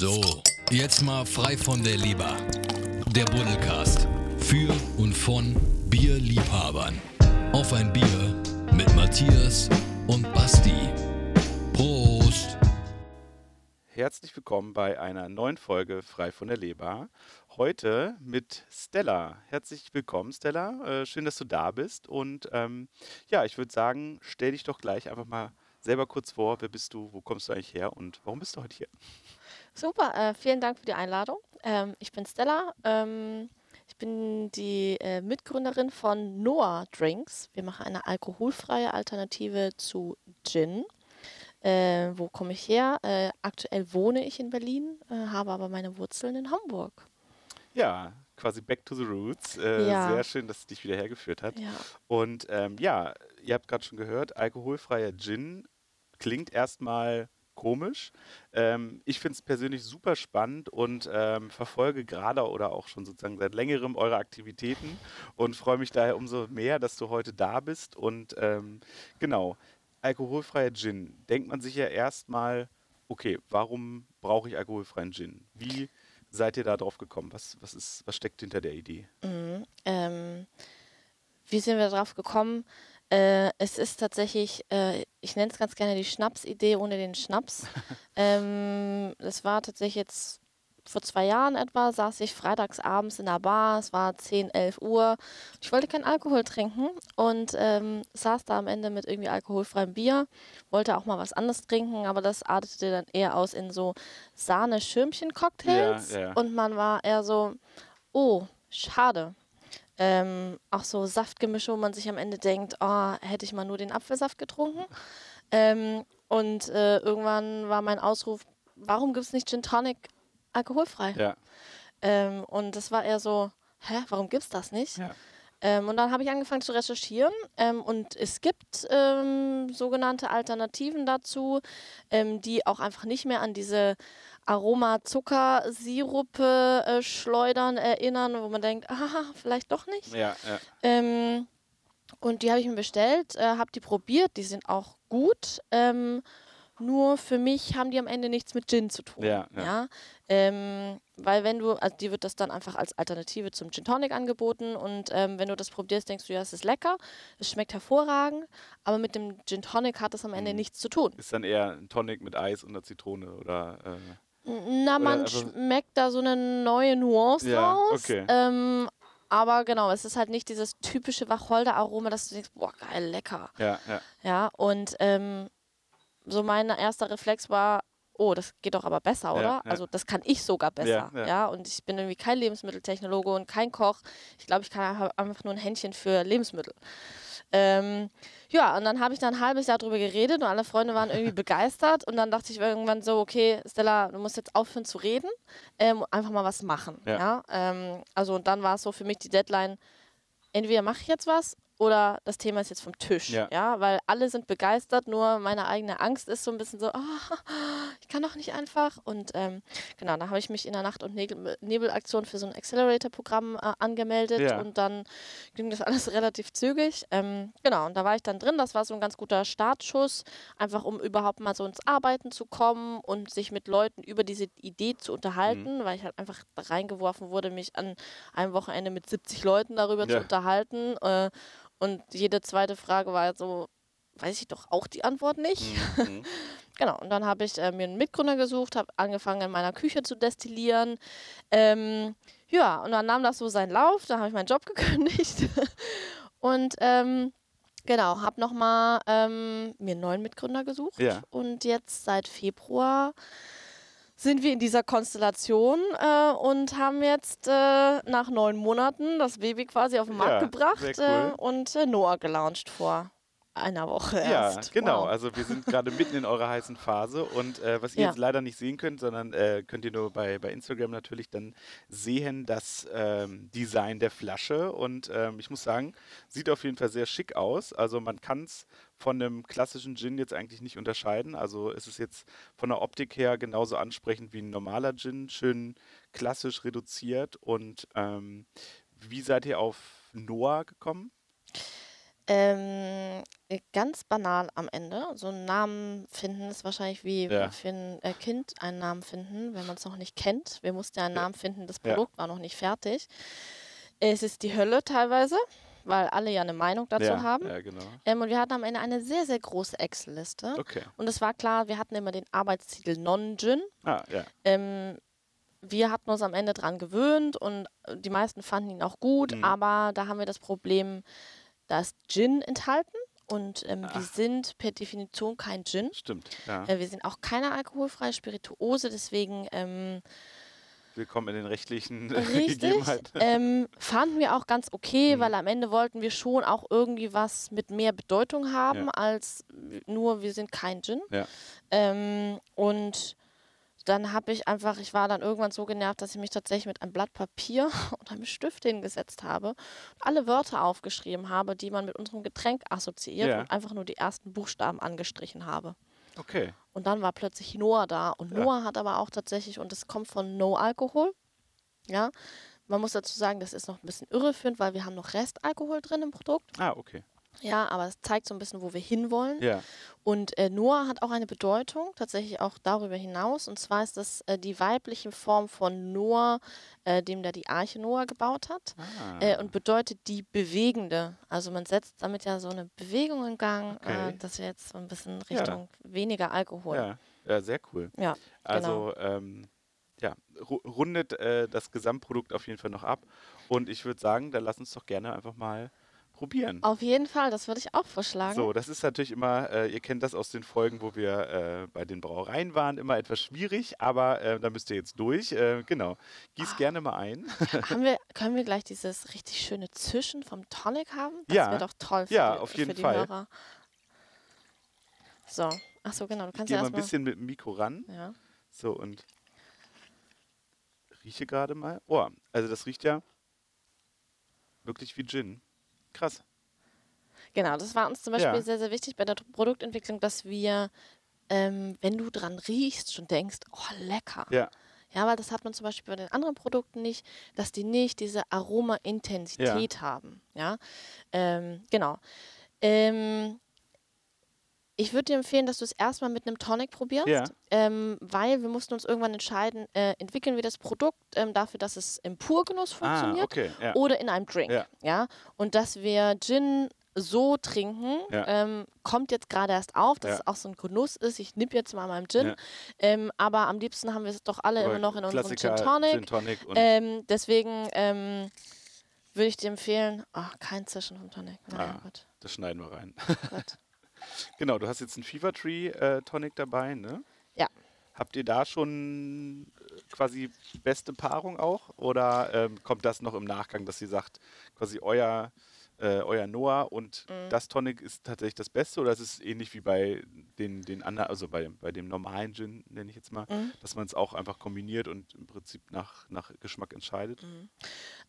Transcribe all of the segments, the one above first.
So, jetzt mal frei von der Leber. Der Buddelcast. Für und von Bierliebhabern. Auf ein Bier mit Matthias und Basti. Prost! Herzlich willkommen bei einer neuen Folge Frei von der Leber. Heute mit Stella. Herzlich willkommen, Stella. Äh, schön, dass du da bist. Und ähm, ja, ich würde sagen, stell dich doch gleich einfach mal selber kurz vor. Wer bist du? Wo kommst du eigentlich her? Und warum bist du heute hier? Super, äh, vielen Dank für die Einladung. Ähm, ich bin Stella. Ähm, ich bin die äh, Mitgründerin von Noah Drinks. Wir machen eine alkoholfreie Alternative zu Gin. Äh, wo komme ich her? Äh, aktuell wohne ich in Berlin, äh, habe aber meine Wurzeln in Hamburg. Ja, quasi back to the roots. Äh, Ja. Sehr schön, dass es dich wieder hergeführt hat. Ja. Und ähm, ja, ihr habt gerade schon gehört, alkoholfreier Gin klingt erstmal komisch. Ähm, ich finde es persönlich super spannend und ähm, verfolge gerade oder auch schon sozusagen seit längerem eure Aktivitäten und freue mich daher umso mehr, dass du heute da bist. Und ähm, genau, alkoholfreier Gin. Denkt man sich ja erstmal, okay, warum brauche ich alkoholfreien Gin? Wie seid ihr da drauf gekommen? Was, was, ist, was steckt hinter der Idee? Mhm. Ähm, wie sind wir drauf gekommen? Äh, es ist tatsächlich, äh, ich nenne es ganz gerne die Schnapsidee ohne den Schnaps. ähm, das war tatsächlich jetzt vor zwei Jahren etwa, saß ich freitags abends in der Bar, es war 10, 11 Uhr. Ich wollte keinen Alkohol trinken und ähm, saß da am Ende mit irgendwie alkoholfreiem Bier, wollte auch mal was anderes trinken, aber das artete dann eher aus in so Sahne-Schirmchen-Cocktails Ja, ja. und man war eher so, oh, schade. Ähm, auch so Saftgemische, wo man sich am Ende denkt, oh, hätte ich mal nur den Apfelsaft getrunken. Ähm, und äh, irgendwann war mein Ausruf, warum gibt es nicht Gin Tonic alkoholfrei? Ja, Ähm, und das war eher so, hä, warum gibt's das nicht? ja. Ähm, und dann habe ich angefangen zu recherchieren ähm, und es gibt ähm, sogenannte Alternativen dazu, ähm, die auch einfach nicht mehr an diese Aroma-Zuckersirupe äh, schleudern erinnern, wo man denkt, aha, vielleicht doch nicht. Ja, ja. Ähm, und die habe ich mir bestellt, äh, habe die probiert, die sind auch gut. Ähm, nur für mich haben die am Ende nichts mit Gin zu tun. Ja, ja. Ähm, weil wenn du, also die wird das dann einfach als Alternative zum Gin Tonic angeboten und ähm, wenn du das probierst, denkst du, ja, es ist lecker, es schmeckt hervorragend, aber mit dem Gin Tonic hat es am Ende Mhm. nichts zu tun. Ist dann eher ein Tonic mit Eis und einer Zitrone oder. Äh, Na, man schmeckt da so eine neue Nuance Ja, raus. okay. Ähm, aber genau, es ist halt nicht dieses typische Wacholder-Aroma, dass du denkst, boah, geil, lecker. ja, ja. Ja, und ähm, so mein erster Reflex war, oh, das geht doch aber besser, Ja, oder? ja. Also das kann ich sogar besser. Ja, Ja, ja. und ich bin irgendwie kein Lebensmitteltechnologe und kein Koch. Ich glaube, ich kann einfach nur ein Händchen für Lebensmittel. Ähm, ja, und dann habe ich da ein halbes Jahr drüber geredet und alle Freunde waren irgendwie begeistert. Und dann dachte ich irgendwann so, okay, Stella, du musst jetzt aufhören zu reden, ähm, einfach mal was machen. Ja. Ja. Ähm, also und dann war es so für mich die Deadline, entweder mache ich jetzt was oder das Thema ist jetzt vom Tisch. Ja. Ja. weil alle sind begeistert, nur meine eigene Angst ist so ein bisschen so, ah, ich kann doch nicht einfach. Und ähm, genau, da habe ich mich in der Nacht- und Nebel Nebelaktion für so ein Accelerator-Programm äh, angemeldet Ja. und dann ging das alles relativ zügig. Ähm, genau, und da war ich dann drin. Das war so ein ganz guter Startschuss, einfach um überhaupt mal so ins Arbeiten zu kommen und sich mit Leuten über diese Idee zu unterhalten, weil ich halt einfach reingeworfen wurde, mich an einem Wochenende mit 70 Leuten darüber Ja. zu unterhalten. Äh, und jede zweite Frage war so, weiß ich doch auch die Antwort nicht. Mhm. Genau, und dann habe ich äh, mir einen Mitgründer gesucht, habe angefangen in meiner Küche zu destillieren. Ähm, ja, und dann nahm das so seinen Lauf, da habe ich meinen Job gekündigt. und ähm, genau, habe nochmal ähm, mir einen neuen Mitgründer gesucht. Ja. Und jetzt seit Februar sind wir in dieser Konstellation äh, und haben jetzt äh, nach neun Monaten das Baby quasi auf den Markt Ja, gebracht cool. äh, und äh, Noah gelauncht vor einer Woche Ja, erst. genau. Wow. Also wir sind gerade mitten in eurer heißen Phase und äh, was ihr Ja. jetzt leider nicht sehen könnt, sondern äh, könnt ihr nur bei, bei Instagram natürlich dann sehen, das ähm, Design der Flasche und ähm, ich muss sagen, sieht auf jeden Fall sehr schick aus. Also man kann es von einem klassischen Gin jetzt eigentlich nicht unterscheiden. Also es ist jetzt von der Optik her genauso ansprechend wie ein normaler Gin, schön klassisch reduziert und ähm, wie seid ihr auf Noah gekommen? Ähm, äh, ganz banal am Ende. So einen Namen finden ist wahrscheinlich wie Ja. für ein äh, Kind einen Namen finden, wenn man es noch nicht kennt. Wir mussten ja einen Ja. Namen finden, das Ja. Produkt war noch nicht fertig. Es ist die Hölle teilweise, weil alle ja eine Meinung dazu ja, haben. Ja, genau. Ähm, und wir hatten am Ende eine sehr, sehr große Excel-Liste. Okay. Und es war klar, wir hatten immer den Arbeitstitel Non-Gin. Ah, ja. Ähm, wir hatten uns am Ende dran gewöhnt und die meisten fanden ihn auch gut, Mhm. aber da haben wir das Problem, da ist Gin enthalten und ähm, wir sind per Definition kein Gin. Stimmt. Ja. Äh, wir sind auch keine alkoholfreie Spirituose, deswegen ähm, Willkommen in den rechtlichen richtig Gegebenheiten. ähm, fanden wir auch ganz okay, Mhm. weil am Ende wollten wir schon auch irgendwie was mit mehr Bedeutung haben Ja. als nur wir sind kein Gin. Ja. Ähm, und dann habe ich einfach, ich war dann irgendwann so genervt, dass ich mich tatsächlich mit einem Blatt Papier und einem Stift hingesetzt habe und alle Wörter aufgeschrieben habe, die man mit unserem Getränk assoziiert Ja. und einfach nur die ersten Buchstaben angestrichen habe. Okay. Und dann war plötzlich Noah da. Und Ja. Noah hat aber auch tatsächlich, und das kommt von No Alkohol. Ja, man muss dazu sagen, das ist noch ein bisschen irreführend, weil wir haben noch Restalkohol drin im Produkt. Ah, okay. Ja, aber es zeigt so ein bisschen, wo wir hinwollen. Ja. Und äh, Noah hat auch eine Bedeutung, tatsächlich auch darüber hinaus. Und zwar ist das äh, die weibliche Form von Noah, äh, dem der die Arche Noah gebaut hat. Ah. Äh, und bedeutet die Bewegende. Also man setzt damit ja so eine Bewegung in Gang, Okay. äh, dass wir jetzt so ein bisschen Ja. Richtung weniger Alkohol. ja. ja, sehr cool. Ja, genau. Also, ähm, ja, ru- rundet äh, das Gesamtprodukt auf jeden Fall noch ab. Und ich würde sagen, dann lass uns doch gerne einfach mal probieren. Auf jeden Fall, das würde ich auch vorschlagen. So, das ist natürlich immer, äh, ihr kennt das aus den Folgen, wo wir äh, bei den Brauereien waren, immer etwas schwierig, aber äh, da müsst ihr jetzt durch. Äh, genau. Gieß Ah. gerne mal ein. Haben wir, können wir gleich dieses richtig schöne Zischen vom Tonic haben? Das Ja. wäre doch toll für, Ja, die, auf jeden Fall. Hörer. So, ach so, genau. Du Ich kannst gehe ja mal ein bisschen mit dem Mikro ran. Ja. So, und rieche gerade mal. Oh, also das riecht ja wirklich wie Gin. Krass. Genau, das war uns zum Beispiel Ja. sehr, sehr wichtig bei der Produktentwicklung, dass wir, ähm, wenn du dran riechst, schon denkst, oh, lecker. Ja, Ja, weil das hat man zum Beispiel bei den anderen Produkten nicht, dass die nicht diese Aroma-Intensität haben. Ja, ähm, genau. Ähm, ich würde dir empfehlen, dass du es erstmal mit einem Tonic probierst, Ja. ähm, weil wir mussten uns irgendwann entscheiden, äh, entwickeln wir das Produkt ähm, dafür, dass es im Purgenuss ah, funktioniert okay. Ja. oder in einem Drink. Ja. Ja. Und dass wir Gin so trinken, ähm, kommt jetzt gerade erst auf, dass es auch so ein Genuss ist. Ich nipp jetzt mal meinen Gin. Ähm, aber am liebsten haben wir es doch alle Aber immer noch in unserem Gin Tonic. Gin Tonic Ähm, deswegen ähm, würde ich dir empfehlen, ach, kein Zischen vom Tonic. Nein, Ah. Das schneiden wir rein. Gott. genau, du hast jetzt einen Fever Tree äh, Tonic dabei, ne? Ja. Habt ihr da schon äh, quasi beste Paarung auch? Oder ähm, kommt das noch im Nachgang, dass ihr sagt, quasi euer, äh, euer Noah und Mhm. das Tonic ist tatsächlich das Beste? Oder ist es ähnlich wie bei den, den anderen, also bei, bei dem normalen Gin, nenne ich jetzt mal, Mhm. dass man es auch einfach kombiniert und im Prinzip nach, nach Geschmack entscheidet?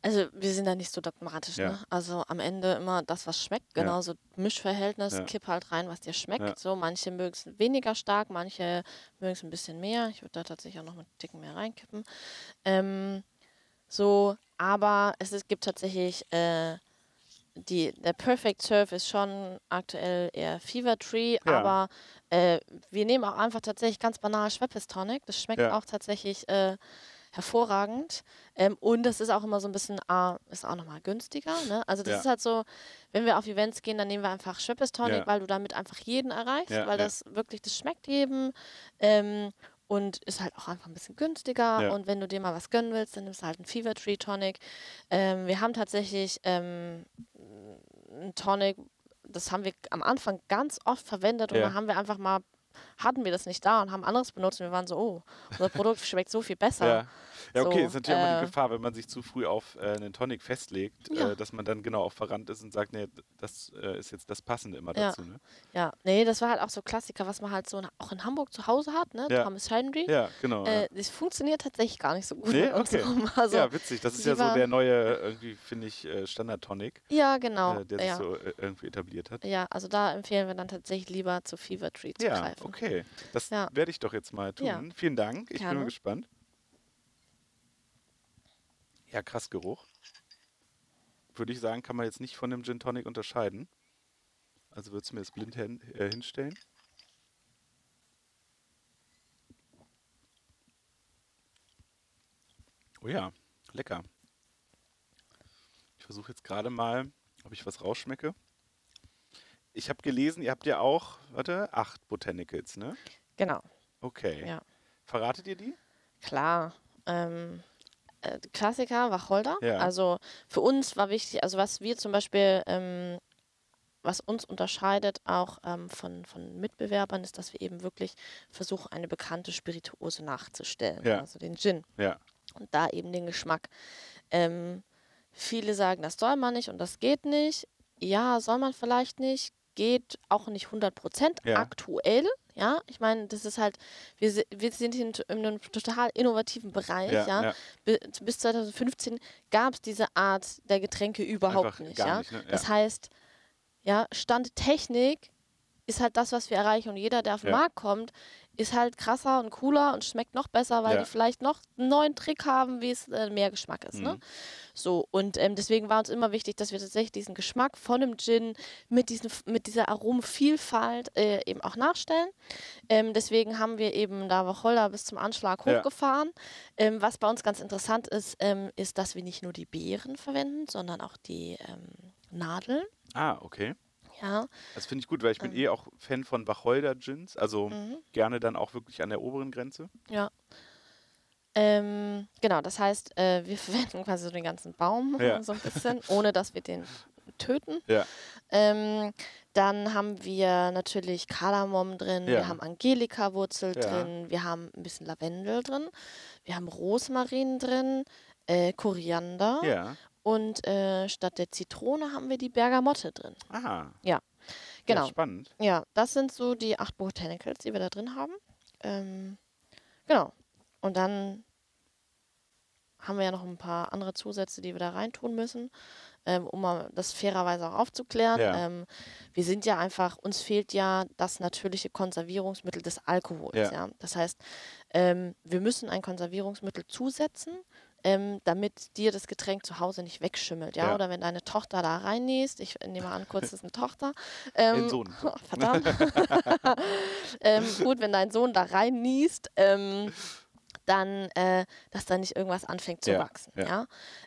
Also wir sind da nicht so dogmatisch. Ja. Ne? Also am Ende immer das, was schmeckt. Ja. Genauso Mischverhältnis, Ja. kipp halt rein, was dir schmeckt. Ja. So, manche mögen es weniger stark, manche mögen es ein bisschen mehr. Ich würde da tatsächlich auch noch mit einen Ticken mehr reinkippen. Ähm, so, aber es ist, gibt tatsächlich äh, die, der Perfect Surf ist schon aktuell eher Fever Tree, Ja. aber äh, wir nehmen auch einfach tatsächlich ganz banal Schweppes Tonic. Das schmeckt Ja. auch tatsächlich äh, hervorragend. Ähm, und das ist auch immer so ein bisschen, ah, ist auch nochmal günstiger. Ne? Also das Ja. ist halt so, wenn wir auf Events gehen, dann nehmen wir einfach Schweppes Tonic, weil du damit einfach jeden erreichst, weil das wirklich, das schmeckt jedem. Ähm, und ist halt auch einfach ein bisschen günstiger. Ja. Und wenn du dir mal was gönnen willst, dann nimmst du halt einen Fever Tree Tonic. Ähm, wir haben tatsächlich ähm, einen Tonic, das haben wir am Anfang ganz oft verwendet und Ja. dann haben wir einfach mal, hatten wir das nicht da und haben anderes benutzt und wir waren so, oh, unser Produkt schmeckt so viel besser. Ja. Ja, okay, So, ist natürlich immer äh, die Gefahr, wenn man sich zu früh auf äh, einen Tonic festlegt, Ja. äh, dass man dann genau auch verrannt ist und sagt, nee, das äh, ist jetzt das Passende immer Ja. dazu. Ne? Ja, nee, das war halt auch so Klassiker, was man halt so in, auch in Hamburg zu Hause hat, ne? Ja. Thomas Henry. Ja, genau. ja. Äh, das funktioniert tatsächlich gar nicht so gut Nee, okay. Also, ja, witzig. Das ist ja so der neue, irgendwie finde ich, äh, Standard-Tonic, ja, genau. äh, der sich ja. so äh, irgendwie etabliert hat. ja, also da empfehlen wir dann tatsächlich lieber zu Fever Tree zu Ja, greifen. okay. Das Ja. werde ich doch jetzt mal tun. Ja. Vielen Dank. Ich bin Gerne. mal gespannt. Ja, krass Geruch. Würde ich sagen, kann man jetzt nicht von dem Gin Tonic unterscheiden. Also würdest du mir das blind hin, äh, hinstellen? Oh ja, lecker. Ich versuche jetzt gerade mal, ob ich was rausschmecke. Ich habe gelesen, ihr habt ja auch, warte, acht Botanicals, ne? Genau, Okay. ja. Verratet ihr die? Klar. Ähm, äh, Klassiker, Wacholder. Ja. Also für uns war wichtig, also was wir zum Beispiel, ähm, was uns unterscheidet auch ähm, von, von Mitbewerbern, ist, dass wir eben wirklich versuchen, eine bekannte Spirituose nachzustellen. Ja. Also den Gin. Ja. Und da eben den Geschmack. Ähm, viele sagen, das soll man nicht und das geht nicht. Ja, soll man vielleicht nicht. Geht auch nicht 100 Prozent aktuell. Ja, ich meine, das ist halt, wir, wir sind in, in einem total innovativen Bereich. Ja, Ja, ja. Bi- Bis 2015 gab es diese Art der Getränke überhaupt Einfach nicht. ja? nicht, ne? Das heißt, ja, Stand Technik ist halt das, was wir erreichen. Und jeder, der auf den. Markt kommt, ist halt krasser und cooler und schmeckt noch besser, weil Ja. die vielleicht noch einen neuen Trick haben, wie es äh, mehr Geschmack ist. Ne? Mhm. So, und ähm, deswegen war uns immer wichtig, dass wir tatsächlich diesen Geschmack von einem Gin mit, diesen, mit dieser Aromenvielfalt äh, eben auch nachstellen. Ähm, deswegen haben wir eben da Wacholder bis zum Anschlag Ja. hochgefahren. Ähm, was bei uns ganz interessant ist, ähm, ist, dass wir nicht nur die Beeren verwenden, sondern auch die ähm, Nadeln. Ah, okay. Ja, Das finde ich gut, weil ich Ähm. bin eh auch Fan von Wacholder-Gins. Also Mhm. gerne dann auch wirklich an der oberen Grenze. ja. Ähm, genau, das heißt, äh, wir verwenden quasi so den ganzen Baum Ja. so ein bisschen, ohne dass wir den töten. Ja. Ähm, dann haben wir natürlich Kardamom drin, Ja. wir haben Angelika-Wurzel drin, wir haben ein bisschen Lavendel drin, wir haben Rosmarin drin, äh, Koriander Ja. Und äh, statt der Zitrone haben wir die Bergamotte drin. Aha. Genau. Ja, spannend. Ja, das sind so die acht Botanicals, die wir da drin haben. Ähm, genau. Und dann haben wir ja noch ein paar andere Zusätze, die wir da reintun müssen, ähm, um mal das fairerweise auch aufzuklären. Ja. Ähm, wir sind ja einfach, uns fehlt ja das natürliche Konservierungsmittel des Alkohols. Ja. Ja. Das heißt, ähm, wir müssen ein Konservierungsmittel zusetzen, ähm, damit dir das Getränk zu Hause nicht wegschimmelt. Ja? Ja. Oder wenn deine Tochter da reinnähst, ich nehme an, kurz ist eine Tochter. Ähm, Den Sohn. Verdammt. ähm, gut, wenn dein Sohn da rein niest, ähm, dann, äh, dass da nicht irgendwas anfängt zu Ja, wachsen. ja. Ja?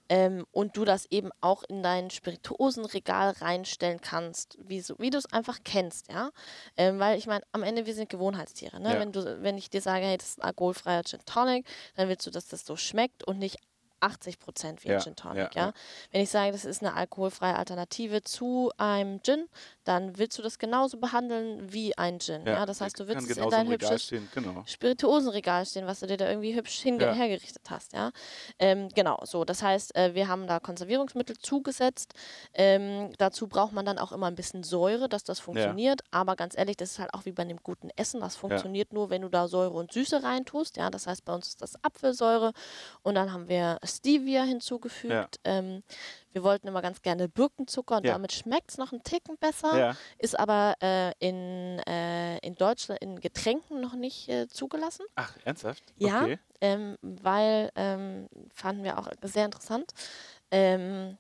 Ähm, und du das eben auch in dein Spirituosenregal reinstellen kannst, wie, so, wie du es einfach kennst, ja. Ähm, weil ich meine, am Ende, wir sind Gewohnheitstiere. Ne? Ja. Wenn, du, wenn ich dir sage, hey, das ist ein alkoholfreier Gin Tonic, dann willst du, dass das so schmeckt und nicht 80 Prozent wie ein Ja, Gin Tonic, ja, ja. Wenn ich sage, das ist eine alkoholfreie Alternative zu einem Gin, dann willst du das genauso behandeln wie ein Gin. Ja, das heißt, du willst es in dein hübsches stehen. Genau. Spirituosenregal stehen, was du dir da irgendwie hübsch hergerichtet hast, ja. Ähm, genau, so. Das heißt, äh, wir haben da Konservierungsmittel zugesetzt. Ähm, dazu braucht man dann auch immer ein bisschen Säure, dass das funktioniert. Aber ganz ehrlich, das ist halt auch wie bei einem guten Essen. Das funktioniert nur, wenn du da Säure und Süße reintust. Ja, das heißt, bei uns ist das Apfelsäure und dann haben wir Stevia hinzugefügt. Ähm, wir wollten immer ganz gerne Birkenzucker und Ja. damit schmeckt es noch einen Ticken besser. Ja. Ist aber äh, in, äh, in Deutschland in Getränken noch nicht äh, zugelassen. Ach, ernsthaft? Ja, Okay. ähm, weil ähm, fanden wir auch sehr interessant. Ähm,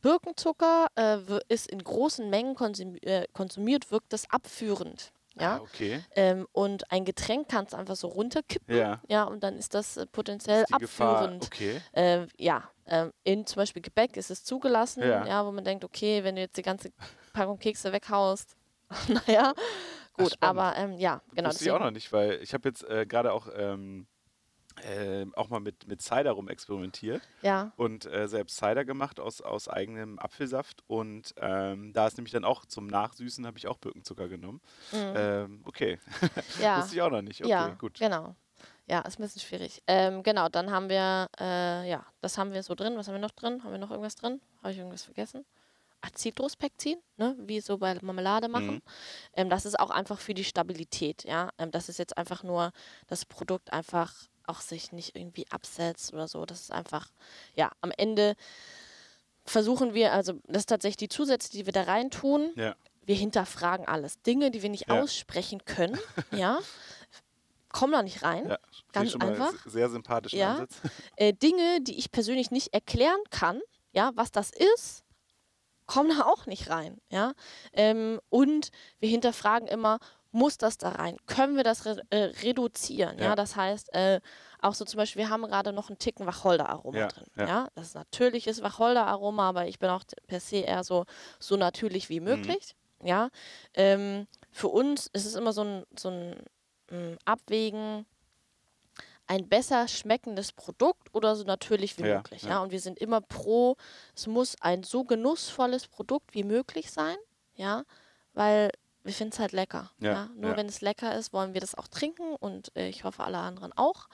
Birkenzucker äh, ist in großen Mengen konsum äh, konsumiert, wirkt das abführend. Ja. Ah, okay. Ähm, und ein Getränk kannst du einfach so runterkippen. Ja. Ja, und dann ist das äh, potenziell Gefahr. abführend. Okay. Äh, ja, ähm, in zum Beispiel Gebäck ist es zugelassen, Ja. ja. wo man denkt, okay, wenn du jetzt die ganze Packung Kekse weghaust, naja, gut, spannend. aber ähm, ja, genau. Wusste ich auch noch nicht, weil ich habe jetzt äh, gerade auch, ähm, äh, auch mal mit, mit Cider rum experimentiert ja, und äh, selbst Cider gemacht aus, aus eigenem Apfelsaft. Und ähm, da ist nämlich dann auch zum Nachsüßen, habe ich auch Birkenzucker genommen. Ähm, okay, Mhm. ja. wusste ich auch noch nicht. Okay, ja, gut. genau. Ja, ist ein bisschen schwierig. Ähm, genau, dann haben wir, äh, ja, das haben wir so drin. Was haben wir noch drin? Haben wir noch irgendwas drin? Habe ich irgendwas vergessen? Ah, Zitruspektin, ne? wie so bei Marmelade machen. Mhm. Ähm, das ist auch einfach für die Stabilität, ja. Ähm, das ist jetzt einfach nur, das Produkt einfach auch sich nicht irgendwie absetzt oder so. Das ist einfach, ja, am Ende versuchen wir, also das ist tatsächlich die Zusätze, die wir da reintun, Ja. wir hinterfragen alles. Dinge, die wir nicht Ja. aussprechen können, ja, kommen da nicht rein. Ja, Ganz einfach. Sehr sympathischen Ja. Ansatz. Äh, Dinge, die ich persönlich nicht erklären kann, ja, was das ist, kommen da auch nicht rein. Ja? Ähm, und wir hinterfragen immer, muss das da rein? Können wir das re äh, reduzieren? Ja. ja. das heißt, äh, auch so zum Beispiel, wir haben gerade noch einen Ticken Wacholderaroma ja, drin. Ja. ja. das ist natürliches Wacholderaroma, aber ich bin auch per se eher so, so natürlich wie mhm. möglich. Mhm. Ja, ähm, für uns ist es immer so ein, so ein, mm, Abwägen, ein besser schmeckendes Produkt oder so natürlich wie ja, möglich. Ja. ja. Und wir sind immer pro, es muss ein so genussvolles Produkt wie möglich sein, ja, weil wir finden es halt lecker. Ja, ja? Nur ja. wenn es lecker ist, wollen wir das auch trinken und äh, ich hoffe alle anderen auch.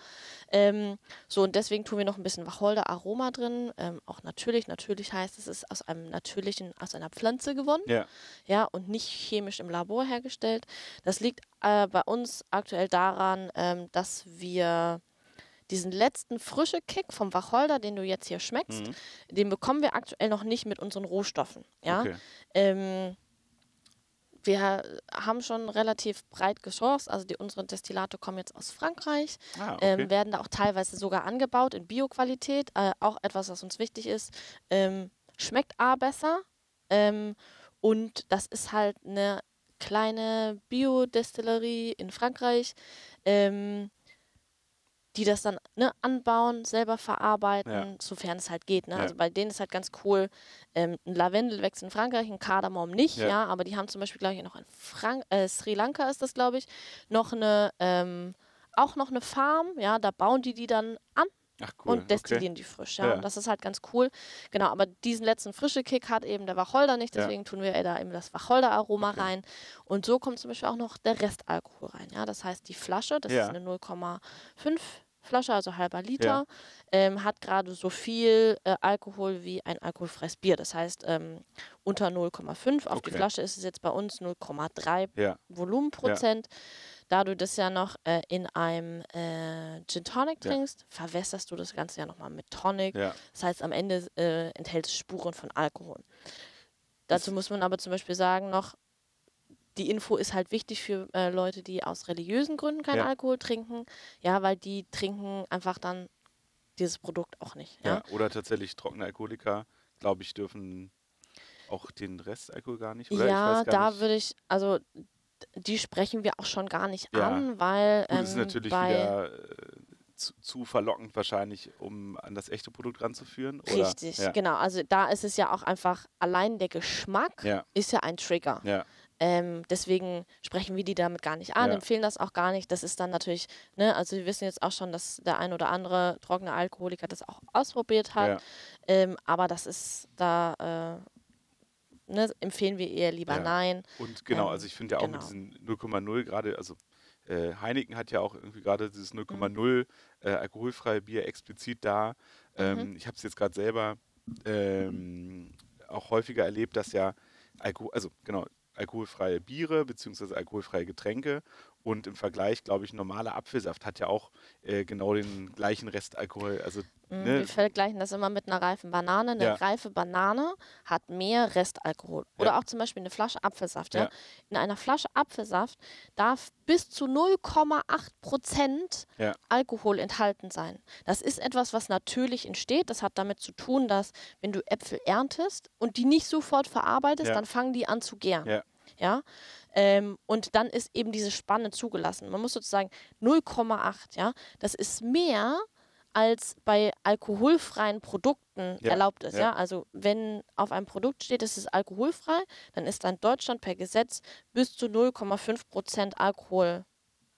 Ähm, so und deswegen tun wir noch ein bisschen Wacholder-Aroma drin. Ähm, auch natürlich, natürlich heißt es, ist aus einem natürlichen, aus einer Pflanze gewonnen. Ja. ja und nicht chemisch im Labor hergestellt. Das liegt äh, bei uns aktuell daran, ähm, dass wir diesen letzten frische Kick vom Wacholder, den du jetzt hier schmeckst, mhm. den bekommen wir aktuell noch nicht mit unseren Rohstoffen. Ja. Okay. Ähm, wir haben schon relativ breit gesourced, also die, unsere Destillate kommen jetzt aus Frankreich, ah, okay. ähm, werden da auch teilweise sogar angebaut in Bioqualität, äh, auch etwas, was uns wichtig ist, ähm, schmeckt A besser. Ähm, und das ist halt eine kleine Biodestillerie in Frankreich, ähm, die das dann ne, anbauen, selber verarbeiten, ja. sofern es halt geht. Ne? Ja. Also bei denen ist halt ganz cool, ähm, ein Lavendel wächst in Frankreich, ein Kardamom nicht, ja, ja aber die haben zum Beispiel, glaube ich, noch in Frank äh, Sri Lanka ist das, glaube ich, noch eine, ähm, auch noch eine Farm, ja, da bauen die die dann an Ach, cool. und destillieren okay. die frisch. Ja? ja. das ist halt ganz cool. Genau, aber diesen letzten frische Kick hat eben der Wacholder nicht, deswegen ja. tun wir da eben das Wacholder-Aroma okay. rein. Und so kommt zum Beispiel auch noch der Restalkohol rein. Ja? Das heißt, die Flasche, das ja. ist eine 0,5 Flasche, also halber Liter, ähm, hat gerade so viel äh, Alkohol wie ein alkoholfreies Bier. Das heißt, ähm, unter 0,5. Auf okay. die Flasche ist es jetzt bei uns 0,3 ja. Volumenprozent. Ja. Da du das ja noch äh, in einem äh, Gin Tonic trinkst, verwässerst du das Ganze ja nochmal mit Tonic. Das heißt, am Ende äh, enthält es Spuren von Alkohol. Dazu muss man aber zum Beispiel sagen noch, die Info ist halt wichtig für äh, Leute, die aus religiösen Gründen keinen ja. Alkohol trinken. Ja, weil die trinken einfach dann dieses Produkt auch nicht. Ja, ja oder tatsächlich trockene Alkoholiker, glaube ich, dürfen auch den Restalkohol gar nicht. Oder? Ja, da würde ich, also die sprechen wir auch schon gar nicht ja. an, weil. Ähm, das ist natürlich wieder äh, zu, zu, verlockend wahrscheinlich, um an das echte Produkt ranzuführen. Oder? Richtig, ja. genau. Also da ist es ja auch einfach, allein der Geschmack ja. ist ja ein Trigger. Ja. Ähm, deswegen sprechen wir die damit gar nicht an, empfehlen das auch gar nicht. Das ist dann natürlich, ne, also wir wissen jetzt auch schon, dass der ein oder andere trockene Alkoholiker das auch ausprobiert hat. Ähm, aber das ist da, äh, ne, empfehlen wir eher lieber ja. nein. Und genau, ähm, also ich finde ja auch genau. mit diesen 0,0 gerade, also äh, Heineken hat ja auch irgendwie gerade dieses 0,0 mhm. äh, alkoholfreie Bier explizit da. Ähm, mhm. Ich habe es jetzt gerade selber ähm, auch häufiger erlebt, dass ja Alkohol, also genau, alkoholfreie Biere bzw. alkoholfreie Getränke und im Vergleich, glaube ich, normaler Apfelsaft hat ja auch äh, genau den gleichen Restalkohol. Also, mm, ne? Wir vergleichen das immer mit einer reifen Banane. Eine ja. reife Banane hat mehr Restalkohol. Oder ja. auch zum Beispiel eine Flasche Apfelsaft. Ja? In einer Flasche Apfelsaft darf bis zu 0,8 Prozent Alkohol enthalten sein. Das ist etwas, was natürlich entsteht. Das hat damit zu tun, dass wenn du Äpfel erntest und die nicht sofort verarbeitest, dann fangen die an zu gären. Ja. Ähm, und dann ist eben diese Spanne zugelassen. Man muss sozusagen 0,8, ja. Das ist mehr als bei alkoholfreien Produkten ja, erlaubt ist. Ja. ja. Also wenn auf einem Produkt steht, es ist alkoholfrei, dann ist in Deutschland per Gesetz bis zu 0,5 Prozent Alkohol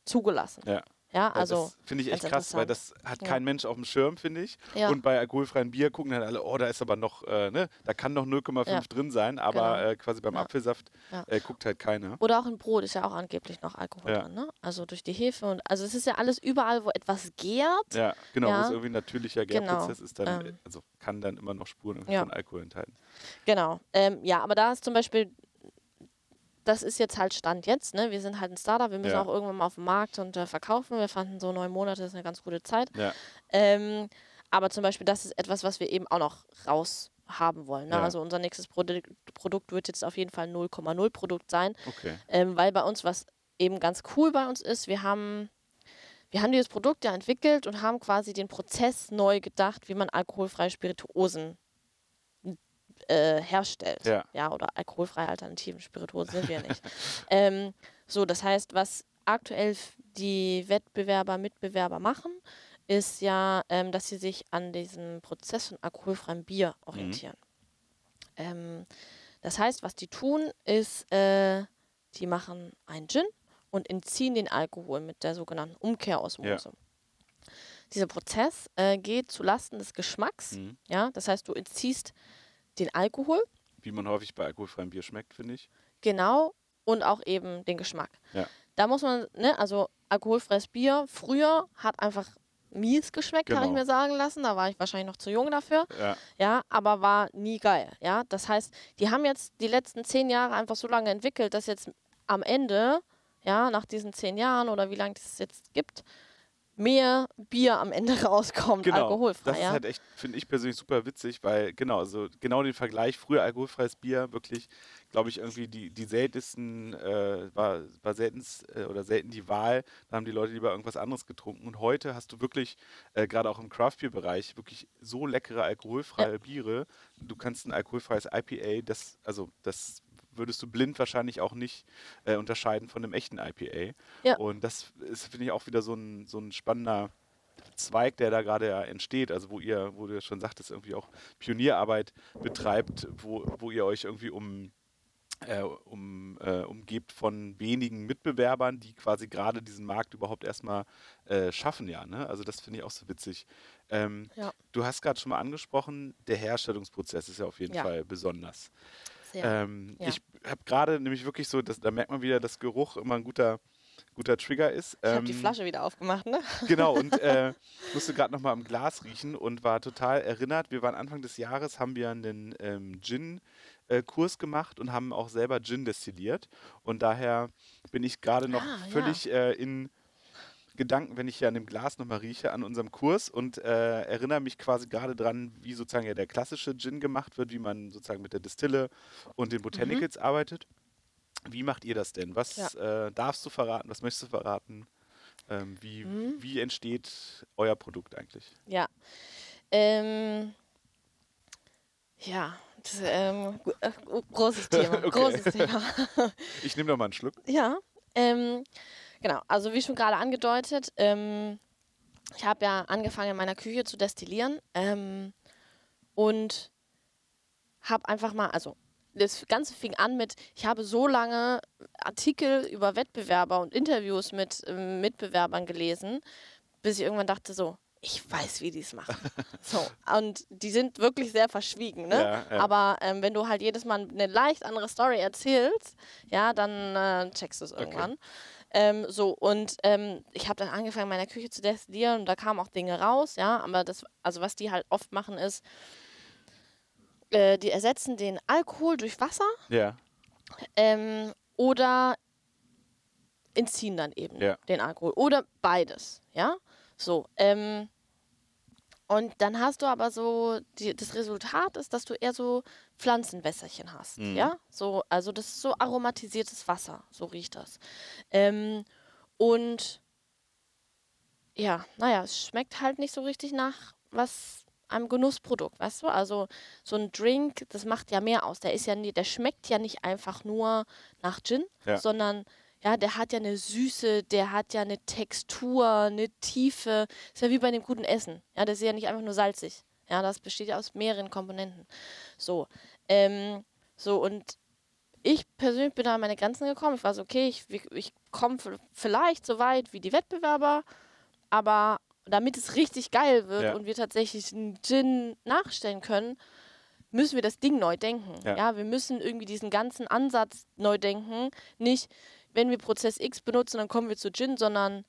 zugelassen. Ja. Ja, also. Finde ich echt krass, weil das hat ja. kein Mensch auf dem Schirm, finde ich. Ja. Und bei alkoholfreiem Bier gucken dann alle, oh, da ist aber noch, äh, ne, da kann noch 0,5 ja. drin sein, aber genau. äh, quasi beim Apfelsaft äh, guckt halt keiner. Oder auch ein Brot ist ja auch angeblich noch Alkohol drin, ne? Also durch die Hefe und also es ist ja alles überall, wo etwas gärt. Ja, genau, wo es irgendwie ein natürlicher. Gärprozess genau. ist, dann, ähm. also kann dann immer noch Spuren von Alkohol enthalten. Genau. Ähm, ja, aber da ist zum Beispiel das ist jetzt halt Stand jetzt. Ne? Wir sind halt ein Startup, wir müssen ja. auch irgendwann mal auf den Markt und äh, verkaufen. Wir fanden so neun Monate ist eine ganz gute Zeit. Ja. Ähm, aber zum Beispiel, das ist etwas, was wir eben auch noch raus haben wollen. Ne? Ja. Also unser nächstes Produkt, Produkt wird jetzt auf jeden Fall 0,0 Produkt sein. Okay. Ähm, weil bei uns, was eben ganz cool bei uns ist, wir haben, wir haben dieses Produkt ja entwickelt und haben quasi den Prozess neu gedacht, wie man alkoholfreie Spirituosen äh, herstellt. Ja. ja, oder alkoholfreie alternativen Spirituosen sind wir nicht. ähm, so, das heißt, was aktuell die Wettbewerber, Mitbewerber machen, ist ja, ähm, dass sie sich an diesem Prozess von alkoholfreiem Bier orientieren. Ähm, das heißt, was die tun, ist, äh, die machen einen Gin und entziehen den Alkohol mit der sogenannten Umkehrosmose. Dieser Prozess äh, geht zulasten des Geschmacks. Mhm. Ja, das heißt, du entziehst den Alkohol, Wie man häufig bei alkoholfreiem Bier schmeckt, finde ich. genau, und auch eben den Geschmack. Ja. Da muss man, ne, also alkoholfreies Bier früher hat einfach mies geschmeckt, habe ich Genau. mir sagen lassen. Da war ich wahrscheinlich noch zu jung dafür. Ja. ja, aber war nie geil, ja. Das heißt, die haben jetzt die letzten zehn Jahre einfach so lange entwickelt, dass jetzt am Ende, ja, nach diesen zehn Jahren oder wie lange es jetzt gibt, mehr Bier am Ende rauskommt, Genau. alkoholfrei, das ja. ist halt echt, finde ich persönlich super witzig, weil genau, also genau den Vergleich, früher alkoholfreies Bier, wirklich, glaube ich, irgendwie die, die seltensten, äh, war, war seltenst äh, oder selten die Wahl, da haben die Leute lieber irgendwas anderes getrunken. Und heute hast du wirklich, äh, gerade auch im Craft-Bier-Bereich, wirklich so leckere alkoholfreie Biere. Du kannst ein alkoholfreies IPA, das, also das würdest du blind wahrscheinlich auch nicht äh, unterscheiden von einem echten IPA. Ja. Und das ist, finde ich, auch wieder so ein, so ein spannender Zweig, der da gerade ja entsteht, also wo ihr, wo du schon sagtest, irgendwie auch Pionierarbeit betreibt, wo, wo ihr euch irgendwie um, äh, um, äh, umgebt von wenigen Mitbewerbern, die quasi gerade diesen Markt überhaupt erstmal äh, schaffen, ja. Ne? Also das finde ich auch so witzig. Ähm, Ja. Du hast gerade schon mal angesprochen, der Herstellungsprozess ist ja auf jeden Ja. Fall besonders. Ähm, Ja. Ich habe gerade nämlich wirklich so, dass, da merkt man wieder, dass Geruch immer ein guter, guter Trigger ist. ich habe die Ähm, Flasche wieder aufgemacht, ne? Genau, und äh, musste gerade noch mal am Glas riechen und war total erinnert. Wir waren Anfang des Jahres, haben wir einen ähm, Gin-Kurs gemacht und haben auch selber Gin destilliert. Und daher bin ich gerade noch Ah, ja. völlig äh, in Gedanken, wenn ich hier an dem Glas nochmal rieche, an unserem Kurs und äh, erinnere mich quasi gerade dran, wie sozusagen ja der klassische Gin gemacht wird, wie man sozusagen mit der Distille und den Botanicals arbeitet. Wie macht ihr das denn? Was äh, darfst du verraten? Was möchtest du verraten? Ähm, wie, Mhm. wie entsteht euer Produkt eigentlich? Ja. Ähm, ja, das, ähm, äh, großes Thema. Okay. Großes Thema. Ich nehme noch mal einen Schluck. Ja, ähm, genau. Also wie schon gerade angedeutet, ähm, ich habe ja angefangen in meiner Küche zu destillieren ähm, und habe einfach mal, also das Ganze fing an mit, ich habe so lange Artikel über Wettbewerber und Interviews mit ähm, Mitbewerbern gelesen, bis ich irgendwann dachte so, ich weiß, wie die es machen. so, und die sind wirklich sehr verschwiegen, ne? Ja, ja. Aber ähm, wenn du halt jedes Mal eine leicht andere Story erzählst, ja, dann äh, checkst du es irgendwann. Ähm, so, und ähm, ich habe dann angefangen, in meiner Küche zu destillieren und da kamen auch Dinge raus, ja, aber das, also was die halt oft machen ist, äh, die ersetzen den Alkohol durch Wasser Ja, ähm, oder entziehen dann eben Ja. den Alkohol. Oder beides, ja. So, ähm, und dann hast du aber so, die, das Resultat ist, dass du eher so Pflanzenwässerchen hast, Mhm. ja. So, also das ist so aromatisiertes Wasser, so riecht das. Ähm, und ja, naja, es schmeckt halt nicht so richtig nach was einem Genussprodukt, weißt du? Also so ein Drink, das macht ja mehr aus. Der ist ja nie, der schmeckt ja nicht einfach nur nach Gin, Ja. sondern ja, der hat ja eine Süße, der hat ja eine Textur, eine Tiefe. Ist ja wie bei einem guten Essen. Ja, das ist ja nicht einfach nur salzig. Ja, das besteht ja aus mehreren Komponenten. So, ähm, so und ich persönlich bin da an meine Grenzen gekommen. Ich war so, okay, ich, ich komme vielleicht so weit wie die Wettbewerber, aber damit es richtig geil wird Ja. und wir tatsächlich einen Gin nachstellen können, müssen wir das Ding neu denken. Ja. Ja. wir müssen irgendwie diesen ganzen Ansatz neu denken. Nicht, wenn wir Prozess X benutzen, dann kommen wir zu Gin, sondern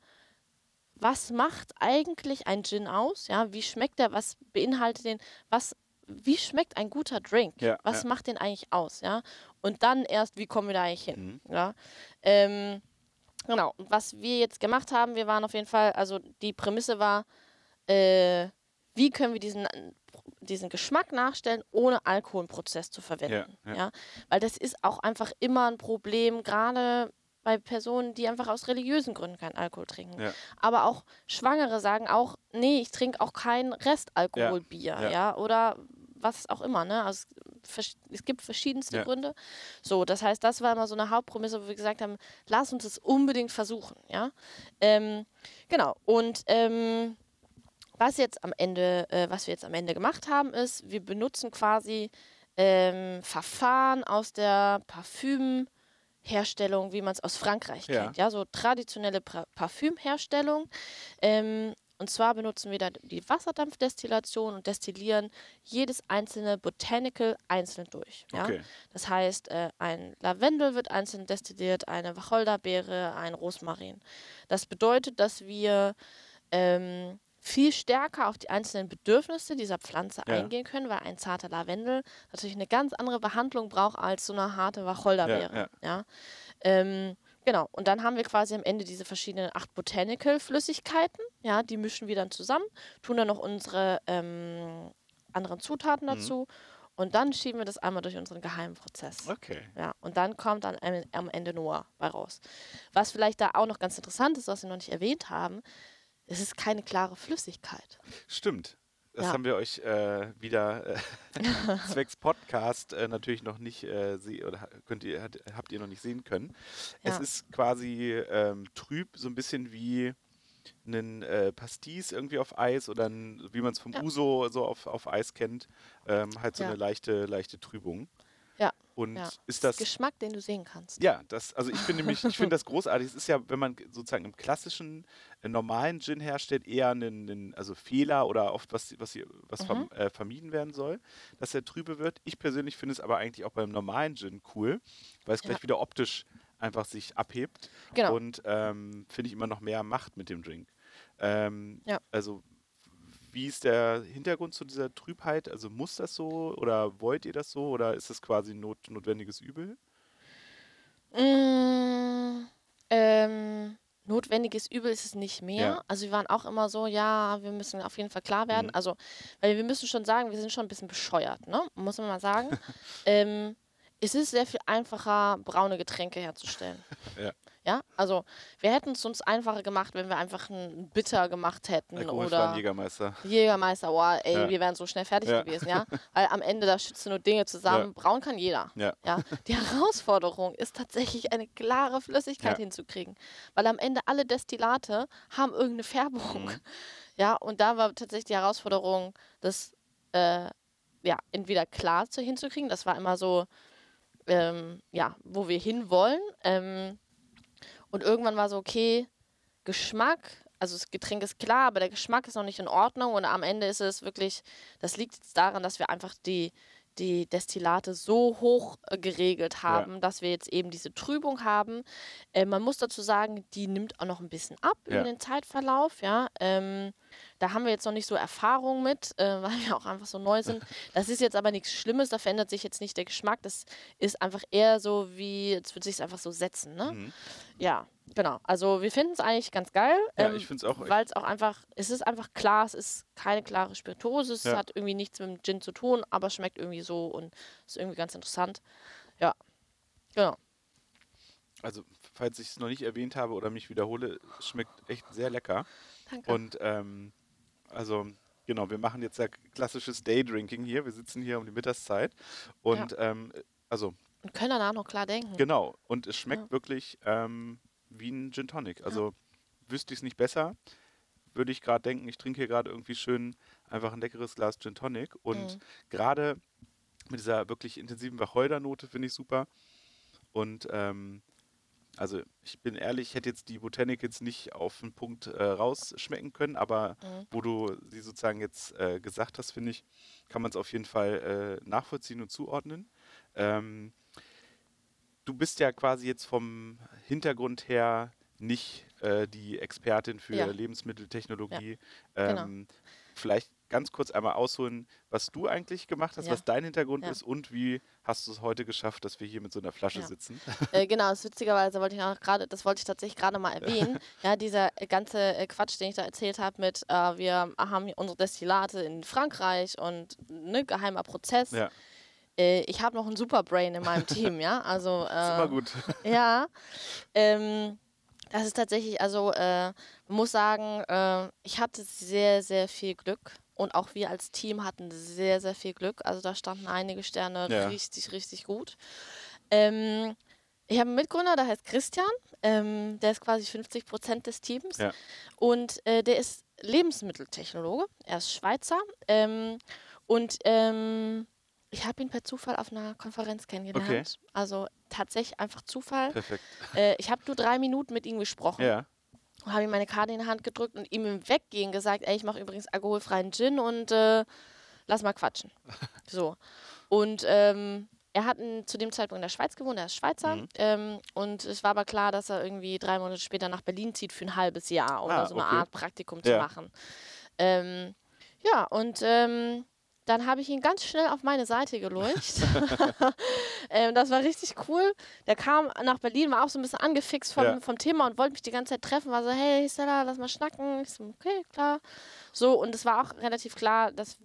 was macht eigentlich ein Gin aus? Ja, wie schmeckt der? Was beinhaltet den? Was, wie schmeckt ein guter Drink? Ja, was ja. macht den eigentlich aus? Ja, und dann erst, wie kommen wir da eigentlich hin? Mhm. Ja, ähm, genau. Was wir jetzt gemacht haben, wir waren auf jeden Fall, also die Prämisse war, äh, wie können wir diesen, diesen Geschmack nachstellen, ohne Alkoholprozess zu verwenden. Ja, Ja, ja. Weil das ist auch einfach immer ein Problem, gerade bei Personen, die einfach aus religiösen Gründen keinen Alkohol trinken. Ja. Aber auch Schwangere sagen auch, nee, ich trinke auch kein Restalkoholbier, Ja, ja. oder was auch immer, ne? Also es gibt verschiedenste Ja. Gründe. So, das heißt, das war immer so eine Hauptprämisse, wo wir gesagt haben, lass uns es unbedingt versuchen, ja. Ähm, genau. Und ähm, was jetzt am Ende, äh, was wir jetzt am Ende gemacht haben, ist, wir benutzen quasi ähm, Verfahren aus der Parfümherstellung, wie man es aus Frankreich Ja. kennt. Ja, so traditionelle pra Parfümherstellung. Ähm, und zwar benutzen wir da die Wasserdampfdestillation und destillieren jedes einzelne Botanical einzeln durch. Ja? Okay. Das heißt, äh, ein Lavendel wird einzeln destilliert, eine Wacholderbeere, ein Rosmarin. Das bedeutet, dass wir ähm, viel stärker auf die einzelnen Bedürfnisse dieser Pflanze Ja. eingehen können, weil ein zarter Lavendel natürlich eine ganz andere Behandlung braucht als so eine harte Wacholderbeere. Ja, Ja, Ähm, genau. Und dann haben wir quasi am Ende diese verschiedenen acht Botanical-Flüssigkeiten. Ja, die mischen wir dann zusammen, tun dann noch unsere ähm, anderen Zutaten Mhm. dazu und dann schieben wir das einmal durch unseren geheimen Prozess. Okay. Ja, und dann kommt dann am- am Ende Noah bei raus. Was vielleicht da auch noch ganz interessant ist, was wir noch nicht erwähnt haben, es ist keine klare Flüssigkeit. Stimmt. Das Ja. haben wir euch äh, wieder äh, zwecks Podcast äh, natürlich noch nicht äh, sehen oder könnt ihr, hat, habt ihr noch nicht sehen können. Es Ja. ist quasi ähm, trüb, so ein bisschen wie ein äh, Pastis irgendwie auf Eis oder ein, wie man es vom Ja. Uso so auf, auf Eis kennt, ähm, halt so eine leichte, leichte Trübung. Und ja. ist das Geschmack, den du sehen kannst. ja, das, also ich finde nämlich, ich finde das großartig. Es ist ja, wenn man sozusagen im klassischen, äh, normalen Gin herstellt, eher ein, ein also Fehler oder oft was, was, hier- was Mhm. verm, äh, vermieden werden soll, dass er trübe wird. Ich persönlich finde es aber eigentlich auch beim normalen Gin cool, weil es gleich Ja. wieder optisch einfach sich abhebt Genau. und ähm, finde ich immer noch mehr macht mit dem Drink. Ähm, Ja. Also wie ist der Hintergrund zu dieser Trübheit? Also muss das so oder wollt ihr das so oder ist es quasi ein not, notwendiges Übel? Mm, ähm, notwendiges Übel ist es nicht mehr. Ja. Also wir waren auch immer so, ja, wir müssen auf jeden Fall klar werden. Mhm. Also, weil wir müssen schon sagen, wir sind schon ein bisschen bescheuert, ne? Muss man mal sagen. ähm, es ist sehr viel einfacher, braune Getränke herzustellen. Ja. Ja, also wir hätten es uns einfacher gemacht, wenn wir einfach einen Bitter gemacht hätten oder Jägermeister. Jägermeister, wow, ey, Ja. wir wären so schnell fertig Ja. gewesen, ja. Weil am Ende, da schützen nur Dinge zusammen. Ja. Braun kann jeder. Ja. Ja. Die Herausforderung ist tatsächlich, eine klare Flüssigkeit hinzukriegen. Weil am Ende alle Destillate haben irgendeine Färbung. Mhm. Ja, und da war tatsächlich die Herausforderung, das äh, ja, entweder klar zu hinzukriegen. Das war immer so, ähm, ja, wo wir hinwollen. Ähm, und irgendwann war so, okay, Geschmack, also das Getränk ist klar, aber der Geschmack ist noch nicht in Ordnung und am Ende ist es wirklich, das liegt jetzt daran, dass wir einfach die, die Destillate so hoch äh, geregelt haben, dass wir jetzt eben diese Trübung haben. Äh, man muss dazu sagen, die nimmt auch noch ein bisschen ab Ja. über den Zeitverlauf, ja. Ähm, da haben wir jetzt noch nicht so Erfahrung mit, äh, weil wir auch einfach so neu sind. Das ist jetzt aber nichts Schlimmes, da verändert sich jetzt nicht der Geschmack. Das ist einfach eher so wie, jetzt wird sich einfach so setzen, ne? Mhm. Ja, genau. Also wir finden es eigentlich ganz geil. Ja, ähm, ich finde es auch. weil es auch einfach, es ist einfach klar, es ist keine klare Spirituose, es Ja. hat irgendwie nichts mit dem Gin zu tun, aber schmeckt irgendwie so und ist irgendwie ganz interessant. Ja, genau. Also, falls ich es noch nicht erwähnt habe oder mich wiederhole, es schmeckt echt sehr lecker. Danke. Und ähm, also, genau, wir machen jetzt ja klassisches Daydrinking hier. Wir sitzen hier um die Mittagszeit. Und ähm, also, und können danach noch klar denken. genau. Und es schmeckt Ja. wirklich ähm, wie ein Gin Tonic. Also, wüsste ich es nicht besser, würde ich gerade denken, ich trinke hier gerade irgendwie schön einfach ein leckeres Glas Gin Tonic. Und Mhm. gerade mit dieser wirklich intensiven Wacholdernote finde ich super. Und ähm, also ich bin ehrlich, ich hätte jetzt die Botanik jetzt nicht auf den Punkt äh, rausschmecken können, aber Mhm. wo du sie sozusagen jetzt äh, gesagt hast, finde ich, kann man es auf jeden Fall äh, nachvollziehen und zuordnen. Ähm, du bist ja quasi jetzt vom Hintergrund her nicht äh, die Expertin für Ja. Lebensmitteltechnologie. genau. Ähm, Vielleicht ganz kurz einmal ausholen, was du eigentlich gemacht hast, Ja. was dein Hintergrund Ja. ist und wie hast du es heute geschafft, dass wir hier mit so einer Flasche Ja. sitzen. Äh, genau, das witzigerweise wollte ich auch gerade, das wollte ich tatsächlich gerade mal erwähnen. ja, dieser äh, ganze äh, Quatsch, den ich da erzählt habe mit, äh, wir haben unsere Destillate in Frankreich und ne, geheimer Prozess. Ja, Äh, ich habe noch ein Superbrain in meinem Team, ja. Also äh, immer gut. Ja. Ähm, Das ist tatsächlich, also äh, muss sagen, äh, ich hatte sehr, sehr viel Glück. Und auch wir als Team hatten sehr, sehr viel Glück. Also da standen einige Sterne Ja. richtig, richtig gut. Ähm, ich habe einen Mitgründer, der heißt Christian. Ähm, der ist quasi 50 Prozent des Teams. Ja. Und äh, der ist Lebensmitteltechnologe. Er ist Schweizer. Ähm, und ähm, ich habe ihn per Zufall auf einer Konferenz kennengelernt. Also tatsächlich einfach Zufall. Perfekt. Äh, ich habe nur drei Minuten mit ihm gesprochen Ja. Und habe ihm meine Karte in die Hand gedrückt und ihm im Weggehen gesagt, ey, ich mache übrigens alkoholfreien Gin und äh, lass mal quatschen. So. Und ähm, er hat zu dem Zeitpunkt in der Schweiz gewohnt, er ist Schweizer. Mhm. Ähm, und es war aber klar, dass er irgendwie drei Monate später nach Berlin zieht für ein halbes Jahr oder Ah, so eine okay. Art Praktikum zu Ja. machen. Ähm, ja, und ähm, dann habe ich ihn ganz schnell auf meine Seite gelurcht. ähm, das war richtig cool. Der kam nach Berlin, war auch so ein bisschen angefixt vom, Ja. vom Thema und wollte mich die ganze Zeit treffen. War so, hey Stella, lass mal schnacken. Ich so, okay, klar. So, und es war auch relativ klar, dass,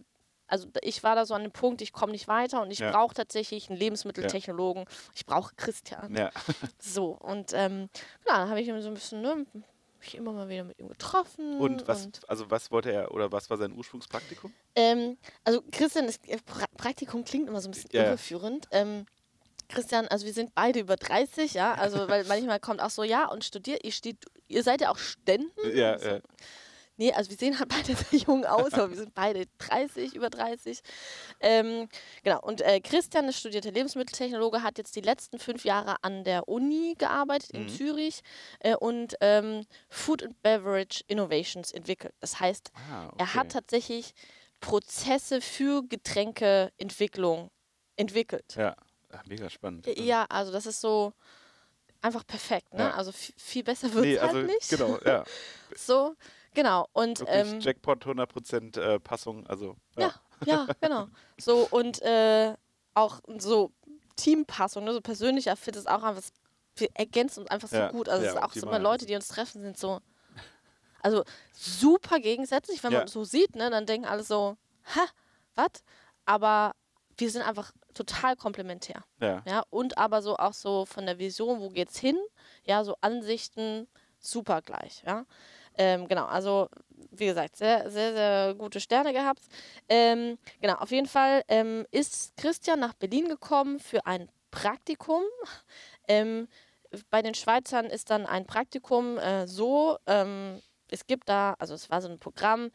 also ich war da so an dem Punkt, ich komme nicht weiter und ich Ja. brauche tatsächlich einen Lebensmitteltechnologen. Ich brauche Christian. Ja. So, und ähm, klar, dann habe ich ihm so ein bisschen, ne, mich immer mal wieder mit ihm getroffen. Und was, also was wollte er oder was war sein Ursprungspraktikum? Ähm, also Christian, ist, äh, pra Praktikum klingt immer so ein bisschen ja. irreführend. Ähm, Christian, also wir sind beide über 30, ja, also weil manchmal kommt auch so, ja, und studiert, ihr, steht, ihr seid ja auch Studenten. Ja, so. ja. Nee, also wir sehen halt beide sehr jung aus, aber wir sind beide 30, über 30. Ähm, genau, und äh, Christian ist studierter Lebensmitteltechnologe, hat jetzt die letzten fünf Jahre an der Uni gearbeitet in Mhm. Zürich äh, und ähm, Food and Beverage Innovations entwickelt. Das heißt, Ah, okay. er hat tatsächlich Prozesse für Getränkeentwicklung entwickelt. Ja, Ah, mega spannend. Ja, also das ist so einfach perfekt, ne? Ja. Also vi- viel besser wird es Nee, halt also nicht. genau, ja. So, genau. Und Wirklich ähm, Jackpot 100% äh, Passung, also ja, ja, genau. So und äh, auch so Teampassung, ne? so persönlicher Fit ist auch einfach, wir ergänzen uns einfach so Ja, gut. Also es ja, ist auch so immer Leute, die uns treffen, sind so, also super gegensätzlich, wenn Ja. man so sieht, ne? Dann denken alle so, ha, was? Aber wir sind einfach total komplementär. ja. Ja, und aber so auch so von der Vision, wo geht's hin? Ja, so Ansichten super gleich. Ja, ähm, genau. Also wie gesagt, sehr, sehr, sehr gute Sterne gehabt. Ähm, genau, auf jeden Fall ähm, ist Christian nach Berlin gekommen für ein Praktikum. Ähm, bei den Schweizern ist dann ein Praktikum äh, so, ähm, es gibt da, also es war so ein Programm,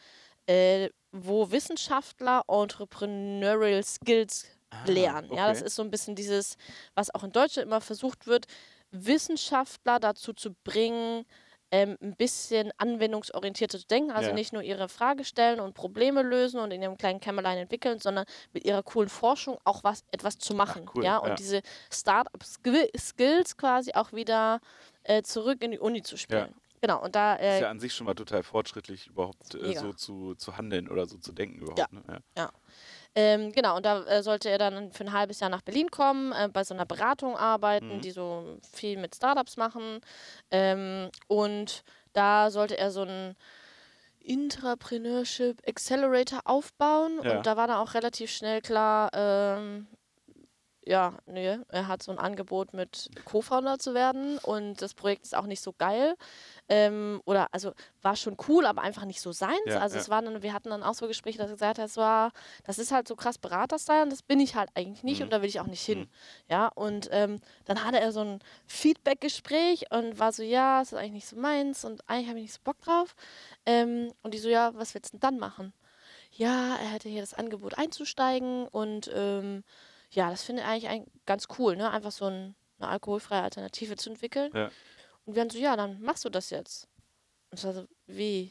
äh, wo Wissenschaftler Entrepreneurial Skills lernen. Ja, das okay. ist so ein bisschen dieses, was auch in Deutschland immer versucht wird, Wissenschaftler dazu zu bringen, ähm, ein bisschen anwendungsorientierter zu denken. Also Ja. nicht nur ihre Frage stellen und Probleme lösen und in ihrem kleinen Kämmerlein entwickeln, sondern mit ihrer coolen Forschung auch was, etwas zu machen. cool, ja, und ja. diese Startup-Skills quasi auch wieder äh, zurück in die Uni zu spielen. Genau, und da Ist äh, ja an sich schon mal total fortschrittlich, überhaupt äh, so zu, zu handeln oder so zu denken überhaupt. Ja. Ne? Ja. Ähm, genau, und da äh, sollte er dann für ein halbes Jahr nach Berlin kommen, äh, bei so einer Beratung arbeiten, Mhm. die so viel mit Startups machen. Ähm, und da sollte er so einen Intrapreneurship Accelerator aufbauen. Ja. Und da war dann auch relativ schnell klar, ähm, ja, nee, er hat so ein Angebot mit Co-Founder zu werden und das Projekt ist auch nicht so geil. Ähm, oder also war schon cool, aber einfach nicht so seins. Ja, also ja. es waren dann, wir hatten dann auch so Gespräche, dass er gesagt hat, es war, das ist halt so krass Beraterstyle und das bin ich halt eigentlich nicht Mhm. und da will ich auch nicht hin. Mhm. Ja, und ähm, dann hatte er so ein Feedback-Gespräch und war so, ja, das ist eigentlich nicht so meins und eigentlich habe ich nicht so Bock drauf. Ähm, und die so, ja, was willst du denn dann machen? Ja, er hätte hier das Angebot einzusteigen und ähm, ja, das finde ich eigentlich ein, ganz cool, ne? Einfach so ein, eine alkoholfreie Alternative zu entwickeln. Ja. Und wir dann so, ja, dann machst du das jetzt. Und ich war so, wie?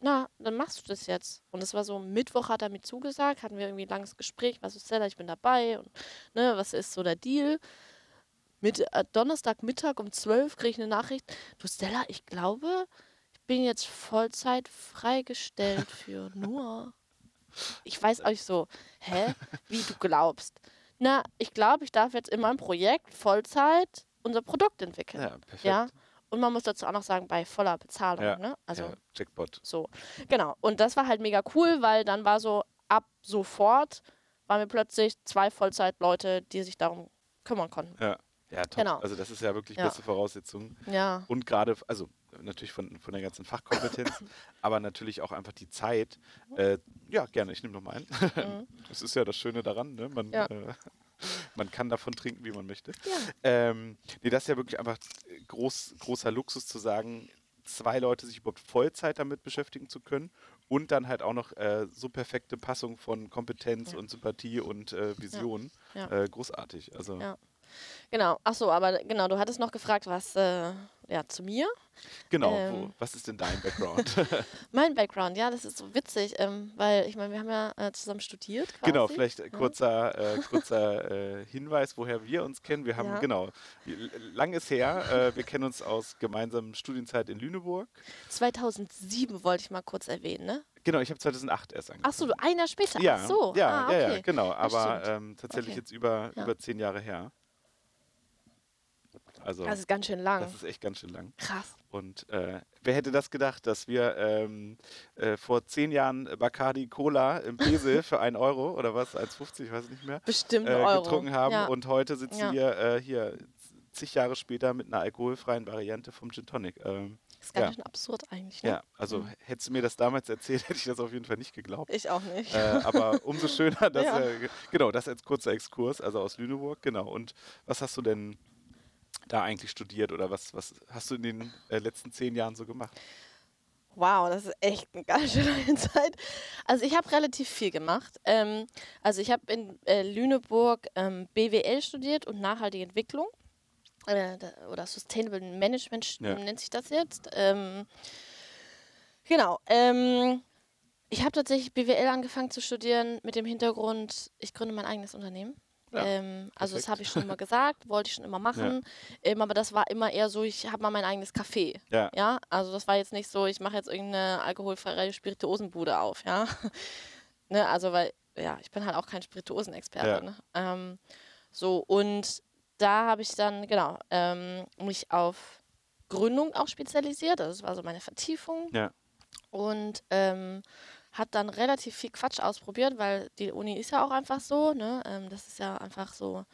Na, dann machst du das jetzt. Und es war so, Mittwoch hat er mir zugesagt, hatten wir irgendwie ein langes Gespräch, was ist Stella, ich bin dabei und ne, was ist so der Deal? Mit, äh, Donnerstagmittag um 12 kriege ich eine Nachricht, du Stella, ich glaube, ich bin jetzt Vollzeit freigestellt für nur. Ich weiß euch so, hä? Wie du glaubst. Na, ich glaube, ich darf jetzt in meinem Projekt Vollzeit unser Produkt entwickeln. ja, perfekt. Ja. Und man muss dazu auch noch sagen, bei voller Bezahlung. Ja, Ne? Also ja, Jackpot. so. Genau. Und das war halt mega cool, weil dann war so ab sofort waren wir plötzlich zwei Vollzeitleute, die sich darum kümmern konnten. Ja. Ja, top. Genau. Also das ist ja wirklich Ja. beste Voraussetzung. Ja. Und gerade, also natürlich von, von der ganzen Fachkompetenz, aber natürlich auch einfach die Zeit. Äh, ja, gerne, ich nehme noch mal ein. Das ist ja das Schöne daran, ne? man, Mhm. Ja. äh, man kann davon trinken, wie man möchte. Ja. Ähm, nee, das ist ja wirklich einfach groß, großer Luxus zu sagen, zwei Leute sich überhaupt Vollzeit damit beschäftigen zu können und dann halt auch noch äh, so perfekte Passung von Kompetenz Ja. und Sympathie und äh, Vision. Ja. Äh, großartig. Also. Genau. Ach so, aber genau, du hattest noch gefragt, was äh, ja zu mir. genau, wo, Ähm. was ist denn dein Background? Mein Background, ja, das ist so witzig, ähm, weil ich meine, wir haben ja äh, zusammen studiert. Quasi. Genau, vielleicht äh, kurzer, äh, kurzer Hinweis, woher wir uns kennen. Wir haben, Ja. genau, lang ist her, äh, wir kennen uns aus gemeinsamen Studienzeit in Lüneburg. 2007 wollte ich mal kurz erwähnen, ne? Genau, ich habe 2008 erst angefangen. Ach so, du ein Jahr später. Ja, Ach so. ja, ah, ja, okay. ja, genau, aber ähm, tatsächlich Okay. jetzt über, Ja. über zehn Jahre her. Also, Das ist ganz schön lang. das ist echt ganz schön lang. Krass. Und äh, wer hätte das gedacht, dass wir ähm, äh, vor zehn Jahren Bacardi Cola im Pesel für 1 Euro oder was, 1,50, ich weiß nicht mehr, Bestimmt äh, Euro. getrunken haben Ja. und heute sitzen Ja. wir äh, hier zig Jahre später mit einer alkoholfreien Variante vom Gin Tonic. Ähm, ist ganz ja. schön absurd eigentlich. Ne? ja, also Mhm. hättest du mir das damals erzählt, hätte ich das auf jeden Fall nicht geglaubt. Ich auch nicht. Äh, aber umso schöner, dass, Ja. äh, genau, das als kurzer Exkurs, also aus Lüneburg, genau. Und was hast du denn da eigentlich studiert oder was, was hast du in den äh, letzten zehn Jahren so gemacht? Wow, das ist echt eine ganz schön lange Zeit. Also ich habe relativ viel gemacht. Ähm, also ich habe in äh, Lüneburg ähm, BWL studiert und nachhaltige Entwicklung. Äh, oder Sustainable Management Ja. nennt sich das jetzt. Ähm, genau. Ähm, ich habe tatsächlich BWL angefangen zu studieren mit dem Hintergrund, ich gründe mein eigenes Unternehmen. Ja, ähm, also das habe ich schon immer gesagt, wollte ich schon immer machen. Ähm, aber das war immer eher so, ich habe mal mein eigenes Café. Ja. Ja, also das war jetzt nicht so, ich mache jetzt irgendeine alkoholfreie Spirituosenbude auf, ja. ne, also weil, ja, ich bin halt auch kein Spirituosenexperte. Ja. Ne? Ähm, so, und da habe ich dann, genau, ähm, mich auf Gründung auch spezialisiert. Also das war so meine Vertiefung. Ja. Und ähm, hat dann relativ viel Quatsch ausprobiert, weil die Uni ist ja auch einfach so, ne? Ähm, das ist ja einfach so,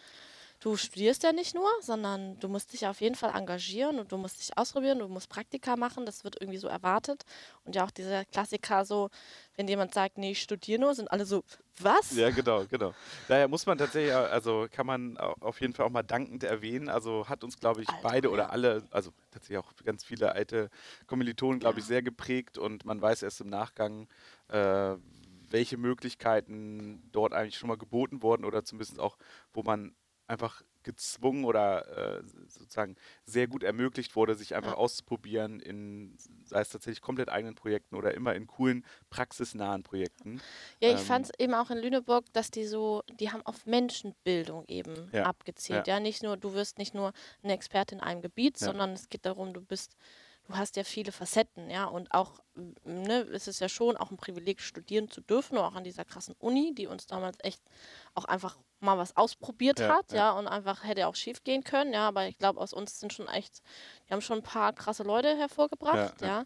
du studierst ja nicht nur, sondern du musst dich auf jeden Fall engagieren und du musst dich ausprobieren, du musst Praktika machen, das wird irgendwie so erwartet. Und ja auch dieser Klassiker so, wenn jemand sagt, nee, ich studiere nur, sind alle so, was? Ja, genau, genau. Daher muss man tatsächlich, also kann man au- auf jeden Fall auch mal dankend erwähnen. Also hat uns, glaube ich, Alter, beide oder ja. alle, also tatsächlich auch ganz viele alte Kommilitonen, glaube ich, Ja. sehr geprägt und man weiß erst im Nachgang, äh, welche Möglichkeiten dort eigentlich schon mal geboten wurden oder zumindest auch, wo man einfach gezwungen oder äh, sozusagen sehr gut ermöglicht wurde, sich einfach Ja. auszuprobieren in, sei es tatsächlich komplett eigenen Projekten oder immer in coolen, praxisnahen Projekten. Ja, ich Ähm, fand es eben auch in Lüneburg, dass die so, die haben auf Menschenbildung eben Ja, abgezielt. Ja. nicht nur, du wirst nicht nur eine Experte in einem Gebiet, Ja. sondern es geht darum, du bist, du hast ja viele Facetten, ja. Und auch, ne, es ist ja schon auch ein Privileg, studieren zu dürfen, auch an dieser krassen Uni, die uns damals echt auch einfach mal was ausprobiert Ja, hat, ja. ja. und einfach hätte auch schief gehen können, ja. Aber ich glaube, aus uns sind schon echt, die haben schon ein paar krasse Leute hervorgebracht, Ja, ja. ja.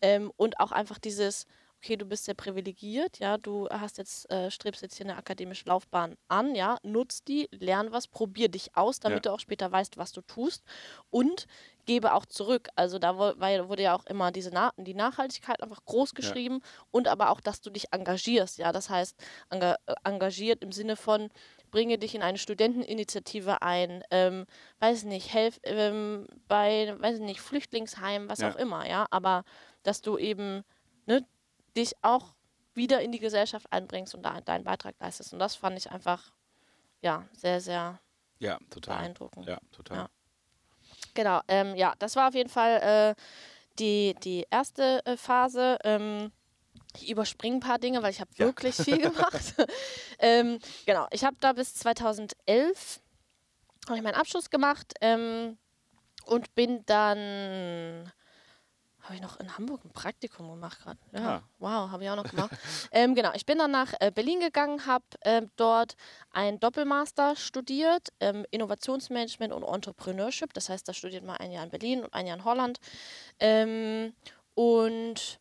Ähm, und auch einfach dieses, okay, du bist sehr privilegiert, ja, du hast jetzt, äh, strebst jetzt hier eine akademische Laufbahn an, ja, nutz die, lern was, probier dich aus, damit Ja. du auch später weißt, was du tust und gebe auch zurück. Also da wurde ja auch immer diese Na die Nachhaltigkeit einfach groß geschrieben und aber auch, dass du dich engagierst, ja, das heißt enga äh, engagiert im Sinne von bringe dich in eine Studenteninitiative ein, ähm, weiß nicht, helf ähm, bei, weiß nicht, Flüchtlingsheim, was Ja. auch immer, ja, aber dass du eben ne, dich auch wieder in die Gesellschaft einbringst und da deinen Beitrag leistest. Und das fand ich einfach, ja, sehr, sehr Ja, total. beeindruckend. Ja, total. Ja. Genau, ähm, ja, das war auf jeden Fall äh, die, die erste äh, Phase. Ähm, ich überspringe ein paar Dinge, weil ich habe Ja. wirklich viel gemacht. ähm, genau, ich habe da bis 2011 habe ich meinen Abschluss gemacht ähm, und bin dann habe ich noch in Hamburg ein Praktikum gemacht gerade. Ja, Ah. wow, habe ich auch noch gemacht. ähm, genau, ich bin dann nach äh, Berlin gegangen, habe ähm, dort ein Doppelmaster studiert, ähm, Innovationsmanagement und Entrepreneurship. Das heißt, da studiert man ein Jahr in Berlin und ein Jahr in Holland. Ähm, und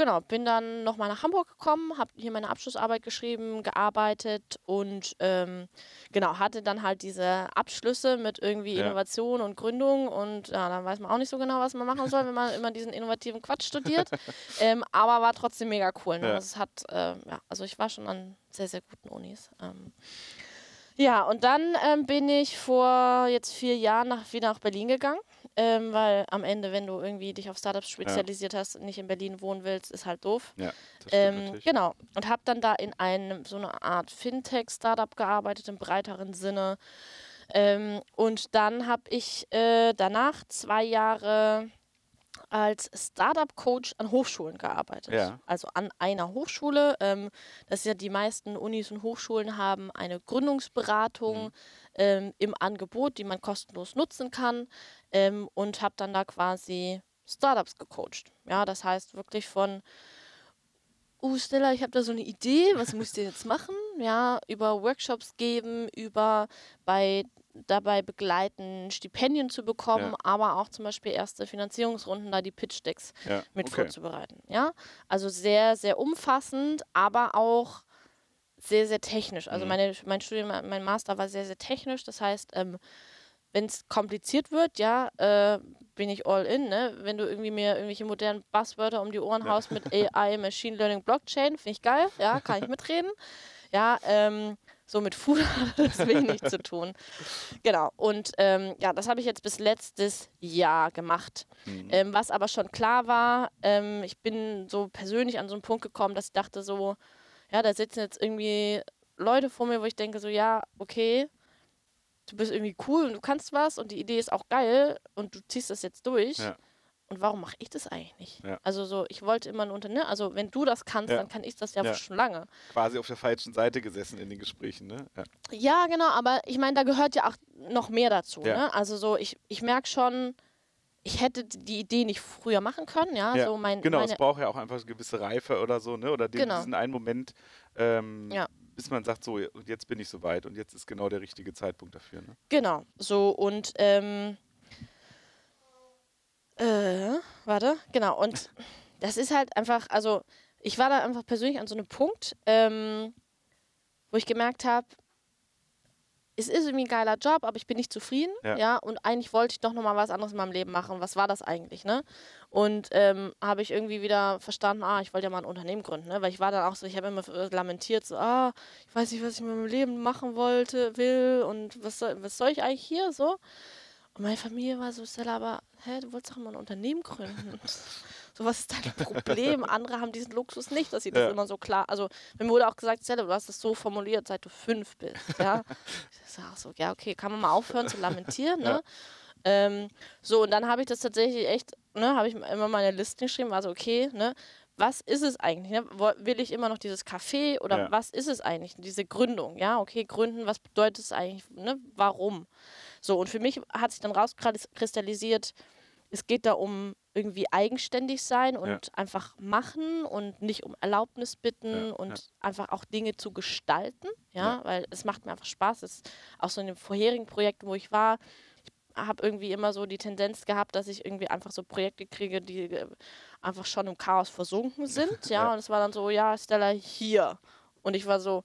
genau, bin dann nochmal nach Hamburg gekommen, habe hier meine Abschlussarbeit geschrieben, gearbeitet und ähm, genau, hatte dann halt diese Abschlüsse mit irgendwie Ja. Innovation und Gründung und ja, dann weiß man auch nicht so genau, was man machen soll, wenn man immer diesen innovativen Quatsch studiert. ähm, aber war trotzdem mega cool. Ne? Ja. Also Es hat, äh, ja, also ich war schon an sehr, sehr guten Unis. Ähm, ja, und dann ähm, bin ich vor jetzt vier Jahren nach, wieder nach Berlin gegangen, ähm, weil am Ende, wenn du irgendwie dich auf Startups spezialisiert hast und nicht in Berlin wohnen willst, ist halt doof. Ja, das Ähm, genau. Und habe dann da in einem so eine Art Fintech-Startup gearbeitet im breiteren Sinne. Ähm, und dann habe ich äh, danach zwei Jahre als Startup-Coach an Hochschulen gearbeitet. Ja. Also an einer Hochschule. Ähm, das ist ja die meisten Unis und Hochschulen haben eine Gründungsberatung Mhm. Ähm, im Angebot, die man kostenlos nutzen kann. Ähm, und habe dann da quasi Startups gecoacht. Ja, das heißt wirklich von uh, Stella, ich habe da so eine Idee, was müsst ihr jetzt machen? Ja, über Workshops geben, über bei dabei begleiten, Stipendien zu bekommen, Ja. aber auch zum Beispiel erste Finanzierungsrunden, da die Pitch-Decks ja, mit okay. vorzubereiten. Ja, also sehr, sehr umfassend, aber auch sehr, sehr technisch. Also Mhm. meine, mein Studium, mein Master war sehr, sehr technisch. Das heißt, ähm, wenn es kompliziert wird, ja, äh, bin ich all in. Ne? Wenn du irgendwie mir irgendwelche modernen Buzzwörter um die Ohren Ja. haust mit AI, Machine Learning, Blockchain, finde ich geil. Ja, kann ich mitreden. Ja, ähm, so mit Food hat das wenig zu tun. Genau. Und ähm, ja, das habe ich jetzt bis letztes Jahr gemacht. Mhm. Ähm, was aber schon klar war, ähm, ich bin so persönlich an so einen Punkt gekommen, dass ich dachte so, ja, da sitzen jetzt irgendwie Leute vor mir, wo ich denke so, ja, okay, du bist irgendwie cool und du kannst was und die Idee ist auch geil und du ziehst das jetzt durch. Ja. Und warum mache ich das eigentlich nicht? Ja. Also so, ich wollte immer ein Unternehmen, also wenn du das kannst, Ja. dann kann ich das ja, schon lange. Quasi auf der falschen Seite gesessen in den Gesprächen, ne? Ja. Genau, aber ich meine, da gehört ja auch noch mehr dazu. Ne? Also so, ich, ich merke schon, ich hätte die Idee nicht früher machen können, ja. Ja, So mein, genau, es braucht ja auch einfach eine gewisse Reife oder so, ne? Oder den, Genau. diesen einen Moment, ähm, Ja. bis man sagt, so, jetzt bin ich soweit und jetzt ist genau der richtige Zeitpunkt dafür. Ne? Genau, so und ähm, äh, warte, genau, und das ist halt einfach, also ich war da einfach persönlich an so einem Punkt, ähm, wo ich gemerkt habe, es ist irgendwie ein geiler Job, aber ich bin nicht zufrieden, Ja. ja, und eigentlich wollte ich doch nochmal was anderes in meinem Leben machen. Was war das eigentlich, ne? Und ähm, habe ich irgendwie wieder verstanden, ah, ich wollte ja mal ein Unternehmen gründen, ne? Weil ich war dann auch so, ich habe immer lamentiert, so, ah, ich weiß nicht, was ich mit meinem Leben machen wollte, will und was soll, was soll ich eigentlich hier so? Und meine Familie war so, Stella, aber hä, du wolltest doch mal ein Unternehmen gründen. so, was ist dein Problem? Andere haben diesen Luxus nicht, dass sie das Ja. immer so klar. Also, mir wurde auch gesagt, Stella, du hast das so formuliert, seit du fünf bist. Ja. ich sag so, ja, okay, kann man mal aufhören zu lamentieren, ne? Ähm, so, und dann habe ich das tatsächlich echt, ne, habe ich immer meine Listen geschrieben, war so, okay, ne, was ist es eigentlich? Ne? Will ich immer noch dieses Café oder Ja. was ist es eigentlich? Diese Gründung, ja, okay, gründen, was bedeutet es eigentlich, ne? Warum? So, und für mich hat sich dann rauskristallisiert, es geht da um irgendwie eigenständig sein und Ja. einfach machen und nicht um Erlaubnis bitten Ja, und ja. einfach auch Dinge zu gestalten, ja, weil es macht mir einfach Spaß. Es ist auch so in den vorherigen Projekten, wo ich war, ich habe irgendwie immer so die Tendenz gehabt, dass ich irgendwie einfach so Projekte kriege, die äh, einfach schon im Chaos versunken sind, Ja. und es war dann so, ja, Stella, hier. Und ich war so,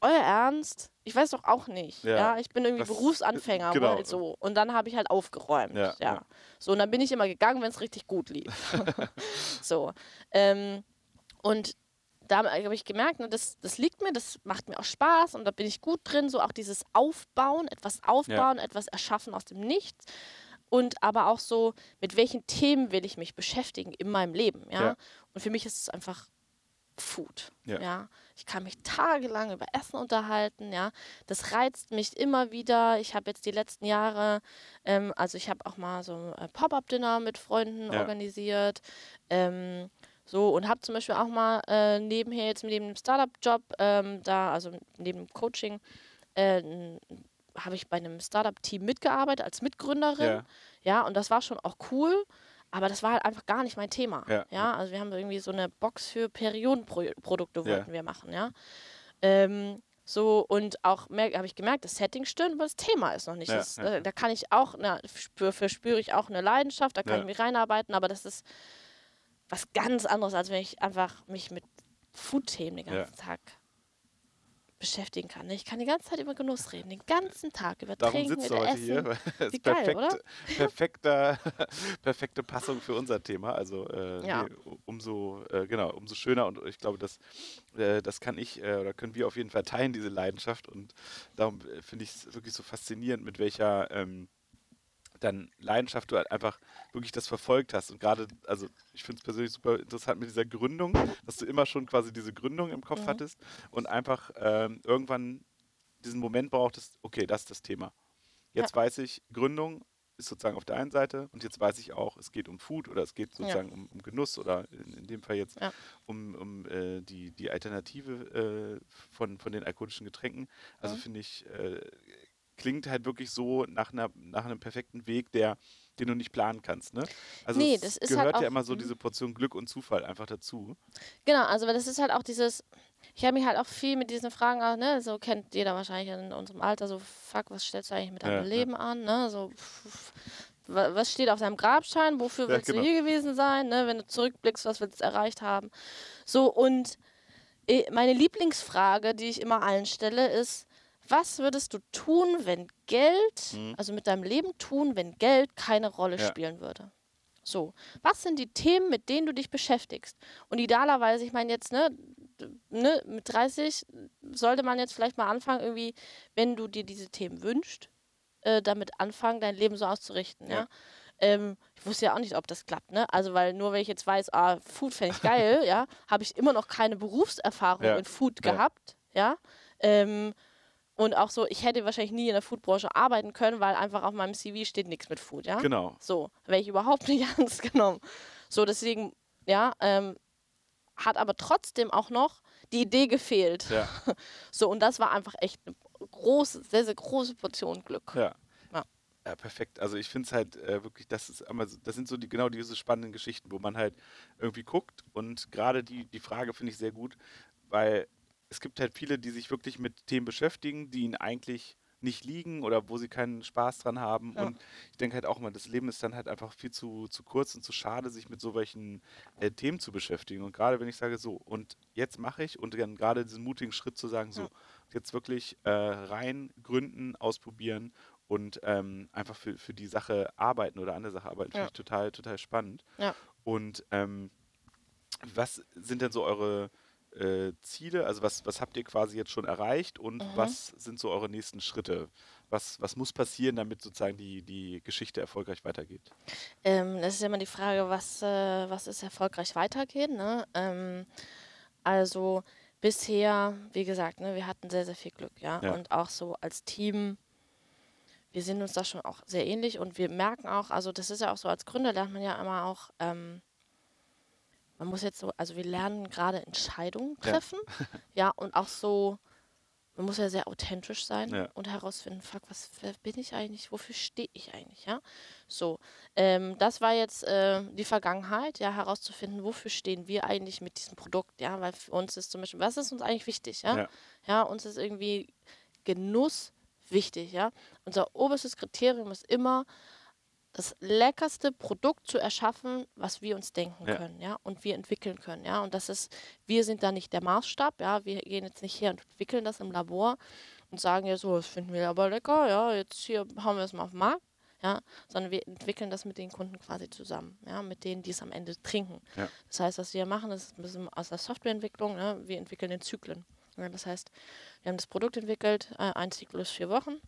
euer Ernst? Ich weiß doch auch nicht. Ja, Ja, ich bin irgendwie das- Berufsanfänger, genau. wohl so. Und dann habe ich halt aufgeräumt. Ja, Ja, ja. So, und dann bin ich immer gegangen, wenn es richtig gut lief. so. Ähm, und da habe ich gemerkt, ne, das, das liegt mir, das macht mir auch Spaß und da bin ich gut drin. So auch dieses Aufbauen, etwas aufbauen, etwas erschaffen aus dem Nichts. Und aber auch so, mit welchen Themen will ich mich beschäftigen in meinem Leben. Ja? Ja. Und für mich ist es einfach Food. Ja. Ja. Ich kann mich tagelang über Essen unterhalten, ja. Das reizt mich immer wieder. Ich habe jetzt die letzten Jahre, ähm, also ich habe auch mal so ein äh, Pop-Up-Dinner mit Freunden Ja. organisiert. Ähm, so und habe zum Beispiel auch mal äh, nebenher jetzt neben dem Startup-Job, ähm, da, also neben dem Coaching, äh, habe ich bei einem Startup-Team mitgearbeitet als Mitgründerin. Ja. Ja, und das war schon auch cool, aber das war halt einfach gar nicht mein Thema. Ja, Ja, also wir haben irgendwie so eine Box für Periodenprodukte Ja. wollten wir machen, ja. Ähm, so und auch habe ich gemerkt, das Setting stimmt, aber das Thema ist noch nicht. Ja, das, ja. Da, kann ich auch, na, spür, verspüre ich auch eine Leidenschaft, da kann Ja. ich mich reinarbeiten, aber das ist was ganz anderes, als wenn ich einfach mich mit Food-Themen den ganzen ja. Tag beschäftigen kann. Ne? Ich kann die ganze Zeit über Genuss reden, den ganzen Tag über Darum Trinken, sitzt über du heute Essen. hier. Das ist geil, perfekt, oder? perfekter, perfekte Passung für unser Thema. Also äh, Ja. nee, umso äh, genau, umso schöner und ich glaube, das, äh, das kann ich äh, oder können wir auf jeden Fall teilen, diese Leidenschaft. Und darum äh, finde ich es wirklich so faszinierend, mit welcher ähm, dann Leidenschaft du halt einfach wirklich das verfolgt hast. Und gerade, also ich finde es persönlich super interessant mit dieser Gründung, dass du immer schon quasi diese Gründung im Kopf Mhm. hattest und einfach ähm, irgendwann diesen Moment brauchtest, okay, das ist das Thema. Jetzt weiß ich, Gründung ist sozusagen auf der einen Seite und jetzt weiß ich auch, es geht um Food oder es geht sozusagen um, um Genuss oder in, in dem Fall jetzt Ja. um, um äh, die, die Alternative äh, von, von den alkoholischen Getränken. Also Mhm. finde ich, äh, klingt halt wirklich so nach, einer, nach einem perfekten Weg, der, den du nicht planen kannst. Ne? Also Nee, das ist gehört halt auch- ja immer so mhm. diese Portion Glück und Zufall einfach dazu. Genau, also das ist halt auch dieses, ich habe mich halt auch viel mit diesen Fragen, auch, ne, so kennt jeder wahrscheinlich in unserem Alter, so fuck, was stellst du eigentlich mit deinem Ja, ja. Leben an, ne, so pff, wa- was steht auf deinem Grabstein, wofür Ja, willst genau. du hier gewesen sein, ne, wenn du zurückblickst, was willst du erreicht haben. So und eh, meine Lieblingsfrage, die ich immer allen stelle, ist, was würdest du tun, wenn Geld, Mhm. also mit deinem Leben tun, wenn Geld keine Rolle Ja. spielen würde? So, was sind die Themen, mit denen du dich beschäftigst? Und idealerweise, ich meine jetzt, ne, ne, mit 30 sollte man jetzt vielleicht mal anfangen, irgendwie, wenn du dir diese Themen wünschst, äh, damit anfangen, dein Leben so auszurichten, ja. Ja. Ähm, ich wusste ja auch nicht, ob das klappt, ne? Also, weil nur wenn ich jetzt weiß, ah, Food fände ich geil, ja, habe ich immer noch keine Berufserfahrung Ja. in Food gehabt, ja. Ähm, und auch so, ich hätte wahrscheinlich nie in der Foodbranche arbeiten können, weil einfach auf meinem CV steht nichts mit Food, ja. Genau. So, wäre ich überhaupt nicht ernst genommen. So, deswegen, ja, ähm, hat aber trotzdem auch noch die Idee gefehlt. Ja. So, und das war einfach echt eine große, sehr, sehr große Portion Glück. Ja. Ja. Ja, perfekt. Also ich finde es halt äh, wirklich, das ist einmal, das sind so die genau diese spannenden Geschichten, wo man halt irgendwie guckt und gerade die, die Frage finde ich sehr gut, weil es gibt halt viele, die sich wirklich mit Themen beschäftigen, die ihnen eigentlich nicht liegen oder wo sie keinen Spaß dran haben. Ja. Und ich denke halt auch immer, das Leben ist dann halt einfach viel zu, zu kurz und zu schade, sich mit so welchen äh, Themen zu beschäftigen. Und gerade wenn ich sage, so, und jetzt mache ich und dann gerade diesen mutigen Schritt zu sagen, so, Ja. jetzt wirklich äh, rein gründen, ausprobieren und ähm, einfach für, für die Sache arbeiten oder an der Sache arbeiten, finde Ja. ich total, total spannend. Und ähm, was sind denn so eure äh, Ziele? Also was, was habt ihr quasi jetzt schon erreicht und Mhm. was sind so eure nächsten Schritte? Was, was muss passieren, damit sozusagen die, die Geschichte erfolgreich weitergeht? Ähm, das ist ja immer die Frage, was, äh, was ist erfolgreich weitergehen. Ne? Ähm, also bisher, wie gesagt, ne, wir hatten sehr, sehr viel Glück, ja? Ja. Und auch so als Team, wir sind uns da schon auch sehr ähnlich und wir merken auch, also das ist ja auch so, als Gründer lernt man ja immer auch, ähm, man muss jetzt so, also wir lernen gerade Entscheidungen Ja. treffen, ja, und auch so, man muss ja sehr authentisch sein Ja. und herausfinden, fuck, was wer bin ich eigentlich, wofür stehe ich eigentlich, ja? So, ähm, das war jetzt äh, die Vergangenheit, ja, herauszufinden, wofür stehen wir eigentlich mit diesem Produkt, ja, weil für uns ist zum Beispiel, was ist uns eigentlich wichtig, ja? Ja. Ja, uns ist irgendwie Genuss wichtig, ja. Unser oberstes Kriterium ist immer, das leckerste Produkt zu erschaffen, was wir uns denken Ja. können, ja, und wir entwickeln können, ja. Und das ist, wir sind da nicht der Maßstab, ja. Wir gehen jetzt nicht her und entwickeln das im Labor und sagen ja so, das finden wir aber lecker, ja, jetzt hier haben wir es mal auf dem Markt, ja, sondern wir entwickeln das mit den Kunden quasi zusammen, ja, mit denen, die es am Ende trinken. Ja. Das heißt, was wir machen, ist ein bisschen aus der Softwareentwicklung, ne? wir entwickeln den Zyklen. Ja, das heißt, wir haben das Produkt entwickelt, äh, ein Zyklus vier Wochen.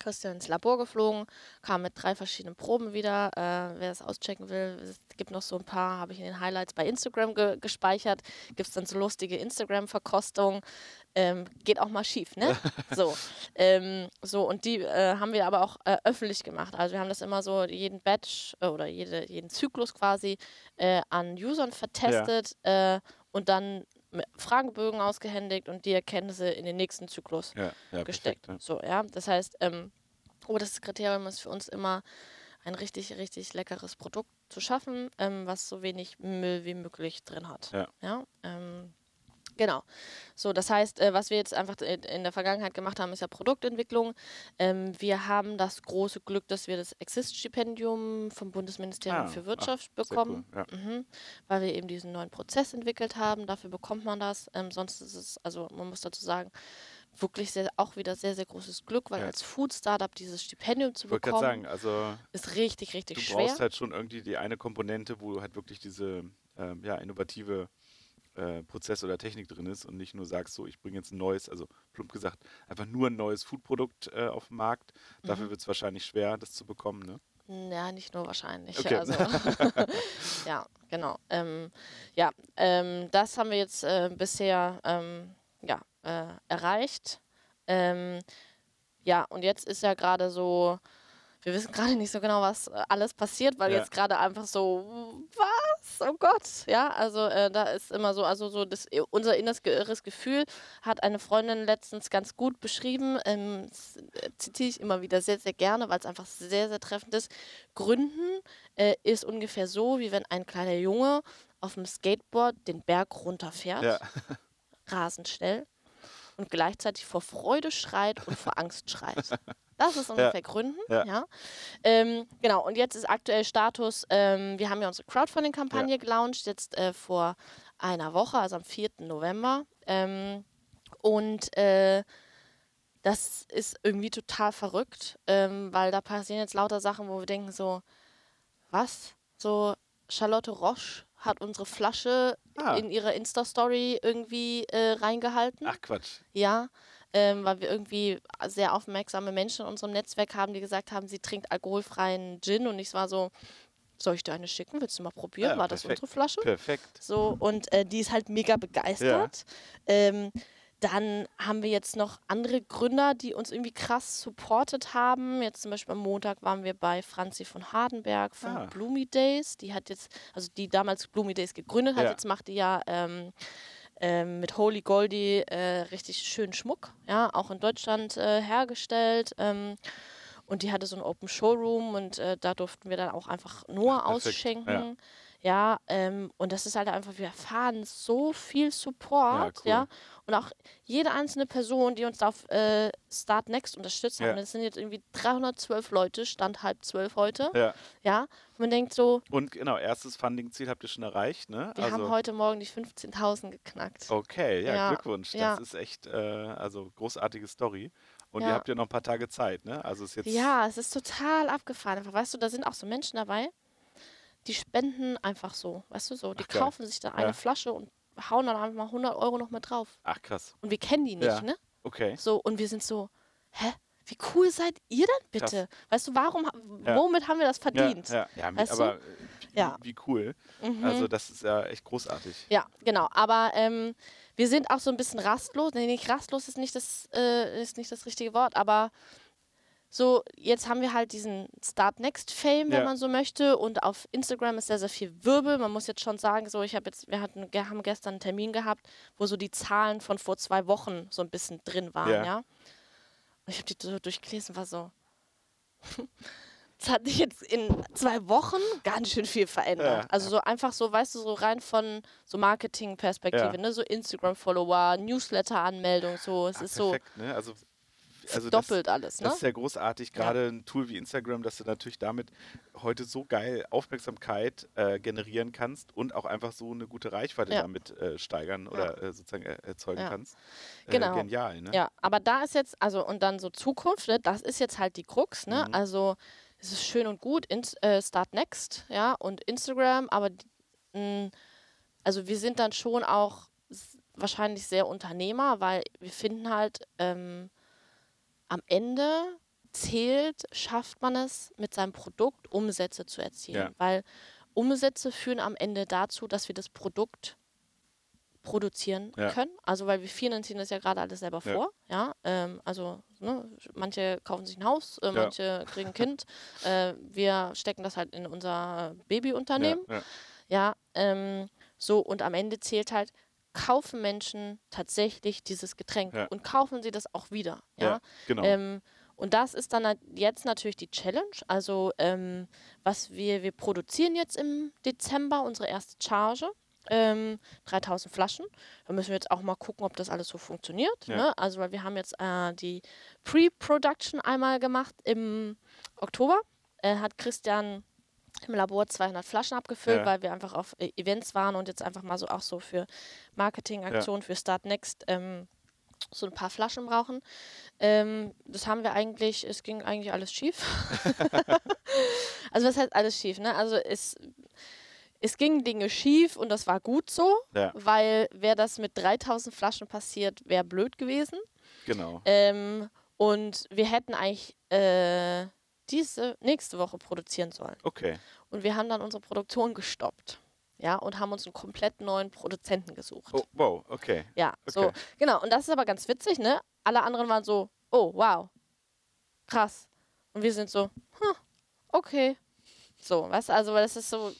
Christian ins Labor geflogen, kam mit drei verschiedenen Proben wieder. Äh, wer es auschecken will, es gibt noch so ein paar, habe ich in den Highlights bei Instagram ge gespeichert. Gibt es dann so lustige Instagram-Verkostungen. Ähm, geht auch mal schief, ne? so, ähm, so, und die äh, haben wir aber auch äh, öffentlich gemacht. Also wir haben das immer so jeden Batch äh, oder jede, jeden Zyklus quasi äh, an Usern vertestet äh, und dann Fragebögen ausgehändigt und die Erkenntnisse in den nächsten Zyklus Ja, ja gesteckt. perfekt, So, ja. Das heißt, ähm, oberstes Kriterium ist für uns immer, ein richtig, richtig leckeres Produkt zu schaffen, ähm, was so wenig Müll wie möglich drin hat. Ja. ja? Ähm, Genau. So, das heißt, äh, was wir jetzt einfach in der Vergangenheit gemacht haben, ist ja Produktentwicklung. Ähm, wir haben das große Glück, dass wir das Exist-Stipendium vom Bundesministerium Ah, für ach, Wirtschaft sehr bekommen, cool, ja. mhm, weil wir eben diesen neuen Prozess entwickelt haben. Dafür bekommt man das. Ähm, sonst ist es, also man muss dazu sagen, wirklich sehr, auch wieder sehr, sehr großes Glück, weil Ja. als Food-Startup dieses Stipendium zu bekommen, sagen, also ist richtig, richtig du schwer. brauchst halt schon irgendwie die eine Komponente, wo halt wirklich diese ähm, ja, innovative äh, Prozess oder Technik drin ist und nicht nur sagst, so, ich bringe jetzt ein neues, also plump gesagt, einfach nur ein neues Foodprodukt äh, auf den Markt. Dafür Mhm. wird es wahrscheinlich schwer, das zu bekommen. Ne? Ja, nicht nur wahrscheinlich. Okay. Also, ja, genau. Ähm, ja, ähm, das haben wir jetzt äh, bisher ähm, ja, äh, erreicht. Ähm, ja, und jetzt ist ja gerade so, wir wissen gerade nicht so genau, was äh, alles passiert, weil Ja. jetzt gerade einfach so, was? Oh Gott. Ja, also äh, da ist immer so, also so das, unser inneres Ge- inneres Gefühl hat eine Freundin letztens ganz gut beschrieben, ähm, äh, zitiere ich immer wieder sehr, sehr gerne, weil es einfach sehr, sehr treffend ist. Gründen äh, ist ungefähr so, wie wenn ein kleiner Junge auf dem Skateboard den Berg runterfährt, Ja. rasend schnell und gleichzeitig vor Freude schreit und vor Angst schreit. Das ist ungefähr Gründen. Ja. Ja. Ähm, genau, und jetzt ist aktuell Status, ähm, wir haben ja unsere Crowdfunding-Kampagne gelauncht, jetzt äh, vor einer Woche, also am 4. November. Ähm, und äh, das ist irgendwie total verrückt, ähm, weil da passieren jetzt lauter Sachen, wo wir denken so, was? So, Charlotte Roche hat unsere Flasche Ah. in ihre Insta-Story irgendwie äh, reingehalten. Ach Quatsch. Ja, ähm, weil wir irgendwie sehr aufmerksame Menschen in unserem Netzwerk haben, die gesagt haben, sie trinkt alkoholfreien Gin und ich war so, soll ich dir eine schicken? Willst du mal probieren? Ja, war das perfekt. unsere Flasche? Perfekt. So, und äh, die ist halt mega begeistert. Ähm, dann haben wir jetzt noch andere Gründer, die uns irgendwie krass supportet haben. Jetzt zum Beispiel am Montag waren wir bei Franzi von Hardenberg von Ah. Bloomy Days. Die hat jetzt, also die damals Bloomy Days gegründet hat, Ja. jetzt macht die ja ähm, ähm, mit Holy Goldie äh, richtig schönen Schmuck, ja, auch in Deutschland äh, hergestellt. Ähm, und die hatte so einen Open Showroom und äh, da durften wir dann auch einfach nur Ach, ausschenken. Ja, ähm, und das ist halt einfach, wir erfahren so viel Support, Ja, ja. cool. Und auch jede einzelne Person, die uns da auf äh, Start Next unterstützt Ja. haben, das sind jetzt irgendwie 312 Leute, Stand halb zwölf heute, Ja. ja. Und man denkt so, Und genau, erstes Funding-Ziel habt ihr schon erreicht, ne? wir haben heute Morgen die 15.000 geknackt. Okay, ja, Ja, Glückwunsch. Das ja. ist echt, äh, also großartige Story. Und Ja. ihr habt ja noch ein paar Tage Zeit, ne? Also ist jetzt. Ja, es ist total abgefahren. Einfach, weißt du, da sind auch so Menschen dabei, die spenden einfach so, weißt du, so. Die Ach, kaufen sich da eine Ja. Flasche und hauen dann einfach mal 100 Euro noch mit drauf. Ach krass. Und wir kennen die nicht, Ja. ne? Okay. So, und wir sind so, hä? Wie cool seid ihr denn bitte? Weißt du, warum, Ja. womit haben wir das verdient? Ja, ja, Weißt du? aber äh, wie, Ja. wie cool. Mhm. Also das ist ja echt großartig. Ja, genau. Aber ähm, wir sind auch so ein bisschen rastlos. Nee, nicht rastlos ist nicht das, äh, ist nicht das richtige Wort, aber so, jetzt haben wir halt diesen Start Next Fame, wenn Ja. man so möchte. Und auf Instagram ist sehr, sehr viel Wirbel. Man muss jetzt schon sagen, so, ich habe jetzt, wir hatten, wir haben gestern einen Termin gehabt, wo so die Zahlen von vor zwei Wochen so ein bisschen drin waren, Ja. ja. Und ich habe die so durchgelesen, war so. Es hat sich jetzt in zwei Wochen ganz schön viel verändert. Ja, also so einfach so, weißt du, so rein von so Marketing-Perspektive, ne? So Instagram-Follower, Newsletter-Anmeldung, so. Es Ah, ist so perfekt, ne? Also, also doppelt alles, Das, das ne? ist ja großartig, gerade ein Tool wie Instagram, dass du natürlich damit heute so geil Aufmerksamkeit äh, generieren kannst und auch einfach so eine gute Reichweite Ja. damit äh, steigern oder äh, sozusagen äh, erzeugen Ja. kannst. Äh, Genau. Genial, ne? Ja, aber da ist jetzt, also und dann so Zukunft, ne, das ist jetzt halt die Krux, ne? Mhm. Also es ist schön und gut, in, äh, Start Next, ja, und Instagram, aber mh, also wir sind dann schon auch wahrscheinlich sehr Unternehmer, weil wir finden halt, ähm, am Ende zählt, schafft man es mit seinem Produkt Umsätze zu erzielen. Ja. Weil Umsätze führen am Ende dazu, dass wir das Produkt produzieren Ja. können. Also weil wir finanzieren das ja gerade alles selber Ja. vor. Ja, ähm, also ne, manche kaufen sich ein Haus, äh, manche kriegen ein Kind. äh, wir stecken das halt in unser Babyunternehmen. Ja, ähm, so und am Ende zählt halt, kaufen Menschen tatsächlich dieses Getränk Ja. und kaufen sie das auch wieder. Ja, Ja, genau. Ähm, und das ist dann jetzt natürlich die Challenge. Also ähm, was wir, wir produzieren jetzt im Dezember unsere erste Charge. ähm, 3000 Flaschen. Da müssen wir jetzt auch mal gucken, ob das alles so funktioniert. Ja. Ne? Also, weil wir haben jetzt äh, die Pre-Production einmal gemacht im Oktober. Äh, hat Christian im Labor 200 Flaschen abgefüllt, Ja. weil wir einfach auf äh, Events waren und jetzt einfach mal so auch so für Marketingaktionen für Start Next ähm, so ein paar Flaschen brauchen. Ähm, das haben wir eigentlich, es ging eigentlich alles schief. also was heißt alles schief, ne? Also es, es gingen Dinge schief und das war gut so, Ja. weil wäre das mit 3000 Flaschen passiert, wäre blöd gewesen. Genau. Ähm, und wir hätten eigentlich äh, diese nächste Woche produzieren sollen. Okay. Und wir haben dann unsere Produktion gestoppt. Ja, und haben uns einen komplett neuen Produzenten gesucht. Oh, wow, okay. Ja, so, Okay. genau. Und das ist aber ganz witzig, ne? Alle anderen waren so, oh, wow, krass. Und wir sind so, hm, okay. So, du, also, weil das ist so,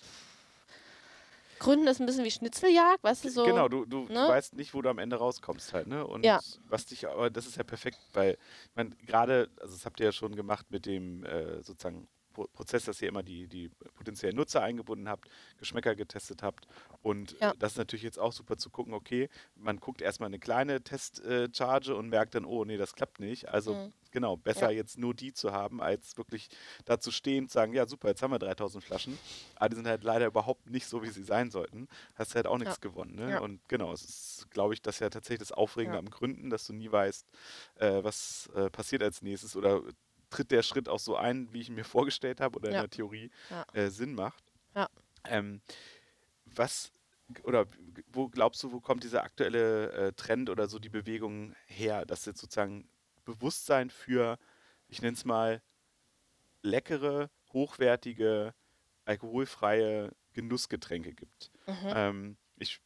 Gründen ist ein bisschen wie Schnitzeljagd, weißt du, so. Genau, du, du, ne? weißt nicht, wo du am Ende rauskommst halt, ne? Und Ja. was dich, aber das ist ja perfekt, weil, ich meine, gerade, also das habt ihr ja schon gemacht mit dem äh, sozusagen Prozess, dass ihr immer die, die potenziellen Nutzer eingebunden habt, Geschmäcker getestet habt. Und Ja. äh, das ist natürlich jetzt auch super zu gucken, okay, man guckt erstmal eine kleine Testcharge und merkt dann, oh nee, das klappt nicht. Also Mhm. genau, besser Ja. jetzt nur die zu haben, als wirklich da zu stehen und sagen, ja super, jetzt haben wir 3000 Flaschen, aber die sind halt leider überhaupt nicht so, wie sie sein sollten. Hast halt auch nichts Ja. gewonnen. Ne? Ja. Und genau, es ist, glaube ich, das ist ja tatsächlich das Aufregende Ja. am Gründen, dass du nie weißt, äh, was äh, passiert als nächstes oder tritt der Schritt auch so ein, wie ich ihn mir vorgestellt habe oder in der Theorie äh, Sinn macht. Ja. Ähm, was oder wo glaubst du, wo kommt dieser aktuelle äh, Trend oder so die Bewegung her, dass jetzt sozusagen Bewusstsein für, ich nenne es mal, leckere, hochwertige, alkoholfreie Genussgetränke gibt? Mhm. Ähm, ich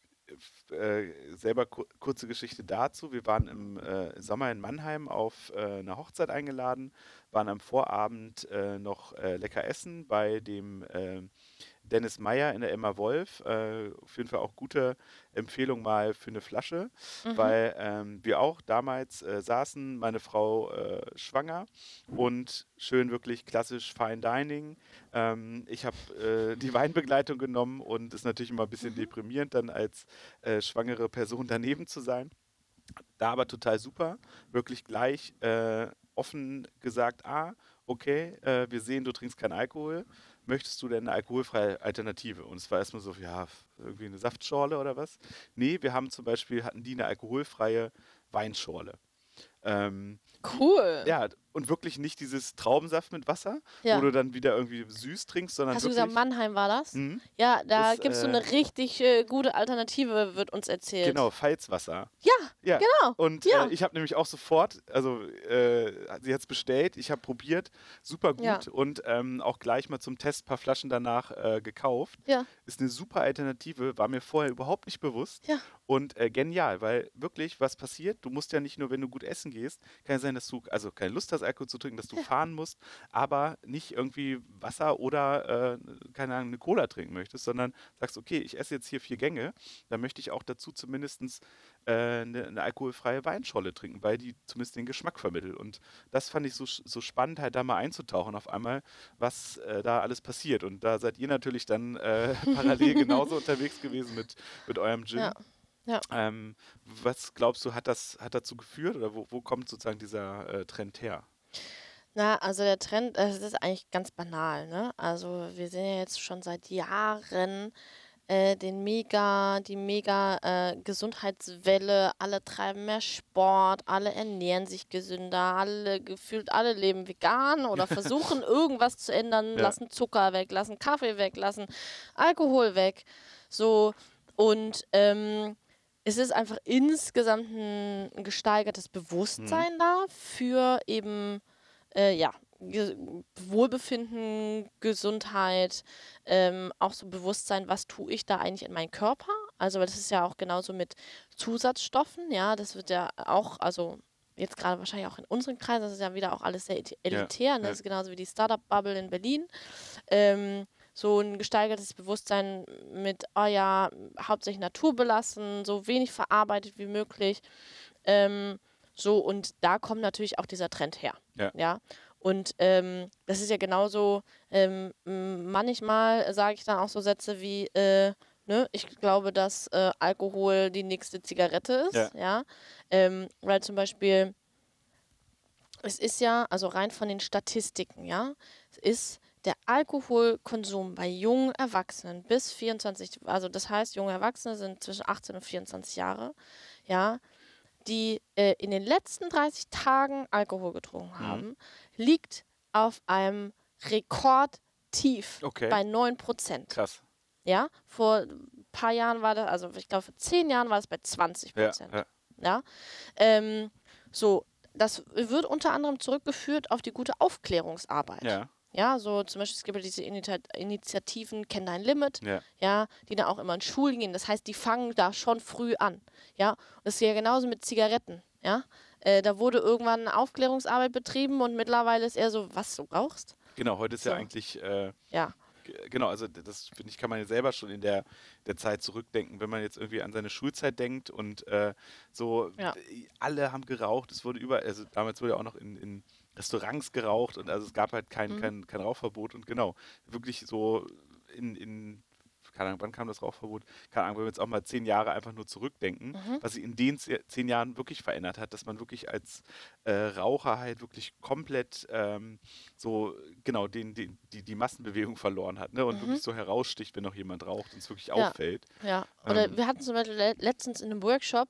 äh, selber ku kurze Geschichte dazu. Wir waren im äh, Sommer in Mannheim auf äh, eine Hochzeit eingeladen, waren am Vorabend äh, noch äh, lecker essen bei dem äh, Dennis Meyer in der Emma Wolf. Äh, auf jeden Fall auch gute Empfehlung mal für eine Flasche, Mhm. weil ähm, wir auch damals äh, saßen, meine Frau schwanger und schön wirklich klassisch Fine Dining. Ähm, ich habe die Weinbegleitung genommen und ist natürlich immer ein bisschen deprimierend, dann als schwangere Person daneben zu sein. Da aber total super, wirklich gleich äh, offen gesagt, ah, okay, äh, wir sehen, du trinkst keinen Alkohol. Möchtest du denn eine alkoholfreie Alternative? Und es war erstmal so, ja, irgendwie eine Saftschorle oder was? Nee, wir haben zum Beispiel, hatten die eine alkoholfreie Weinschorle. Ähm, Cool. ja, und wirklich nicht dieses Traubensaft mit Wasser, Ja. wo du dann wieder irgendwie süß trinkst, sondern Hast du gesagt, Mannheim war das? Mhm. Ja, da gibt es so äh, eine richtig äh, gute Alternative, wird uns erzählt. Genau, Pfalzwasser. Ja, Ja, genau. Und Ja. äh, ich habe nämlich auch sofort, also äh, sie hat es bestellt, ich habe probiert, super gut Ja. und ähm, auch gleich mal zum Test ein paar Flaschen danach äh, gekauft. Ja. Ist eine super Alternative, war mir vorher überhaupt nicht bewusst. Ja. Und äh, genial, weil wirklich, was passiert, du musst ja nicht nur, wenn du gut essen gehst, kann ja sein, dass du also keine Lust hast, Alkohol zu trinken, dass du fahren musst, aber nicht irgendwie Wasser oder, äh, keine Ahnung, eine Cola trinken möchtest, sondern sagst, okay, ich esse jetzt hier vier Gänge, dann möchte ich auch dazu zumindest äh, eine, eine alkoholfreie Weinscholle trinken, weil die zumindest den Geschmack vermittelt. Und das fand ich so, so spannend, halt da mal einzutauchen auf einmal, was äh, da alles passiert. Und da seid ihr natürlich dann äh, parallel genauso unterwegs gewesen mit, mit eurem Gin. Ja. Ja. Ähm, was glaubst du, hat das hat dazu geführt oder wo, wo kommt sozusagen dieser äh, Trend her? Na, also der Trend, das ist eigentlich ganz banal, ne? Also wir sehen ja jetzt schon seit Jahren äh, den mega, die mega äh, Gesundheitswelle, alle treiben mehr Sport, alle ernähren sich gesünder, alle gefühlt alle leben vegan oder versuchen irgendwas zu ändern, Ja. lassen Zucker weg, lassen Kaffee weg, lassen Alkohol weg. So und ähm, es ist einfach insgesamt ein, gesteigertes Bewusstsein da für eben äh, ja, Ge Wohlbefinden, Gesundheit, ähm, auch so Bewusstsein, was tue ich da eigentlich in meinen Körper? Also, weil das ist ja auch genauso mit Zusatzstoffen, ja, das wird ja auch, also jetzt gerade wahrscheinlich auch in unseren Kreisen, das ist ja wieder auch alles sehr elitär, ne? ja. das ist genauso wie die Startup-Bubble in Berlin. Ähm, so ein gesteigertes Bewusstsein mit, oh ja, hauptsächlich naturbelassen, so wenig verarbeitet wie möglich. Ähm, so, und da kommt natürlich auch dieser Trend her. Ja. Und ähm, das ist ja genauso, ähm, manchmal sage ich dann auch so Sätze wie, äh, Ne? Ich glaube, dass äh, Alkohol die nächste Zigarette ist. Ja. Ja. Ähm, weil zum Beispiel, es ist ja, also rein von den Statistiken, ja, es ist der Alkoholkonsum bei jungen Erwachsenen bis 24, also das heißt, junge Erwachsene sind zwischen 18 und 24 Jahre, ja, die äh, in den letzten 30 Tagen Alkohol getrunken haben, liegt auf einem Rekordtief Okay. bei 9 Prozent. Krass. Ja, vor ein paar Jahren war das, also ich glaube vor zehn Jahren war es bei 20 Ja, Prozent. ja. Ja. Ähm, so, das wird unter anderem zurückgeführt auf die gute Aufklärungsarbeit. Ja. Ja, so zum Beispiel, es gibt ja diese Initiativen Kenn dein Limit, Ja. ja, die dann auch immer in Schulen gehen. Das heißt, die fangen da schon früh an. Ja, und das ist ja genauso mit Zigaretten. Ja, äh, da wurde irgendwann eine Aufklärungsarbeit betrieben und mittlerweile ist eher so, was du rauchst. Genau, heute ist ja So. eigentlich, äh, Ja, genau, also das finde ich, kann man ja selber schon in der, der Zeit zurückdenken, wenn man jetzt irgendwie an seine Schulzeit denkt und äh, so, Ja. alle haben geraucht, es wurde überall, also damals wurde ja auch noch in, in Restaurants geraucht und also es gab halt kein, Mhm. kein, kein Rauchverbot und genau, wirklich so in, in keine Ahnung, wann kam das Rauchverbot? Keine Ahnung, wenn wir jetzt auch mal zehn Jahre einfach nur zurückdenken, Mhm. was sich in den ze- zehn Jahren wirklich verändert hat, dass man wirklich als äh, Raucher halt wirklich komplett ähm, so, genau, den, den, die, die Massenbewegung verloren hat ne? und wirklich so heraussticht, wenn noch jemand raucht und es wirklich Mhm. Ja. auffällt. Ja, oder Ähm. wir hatten zum Beispiel le letztens in einem Workshop,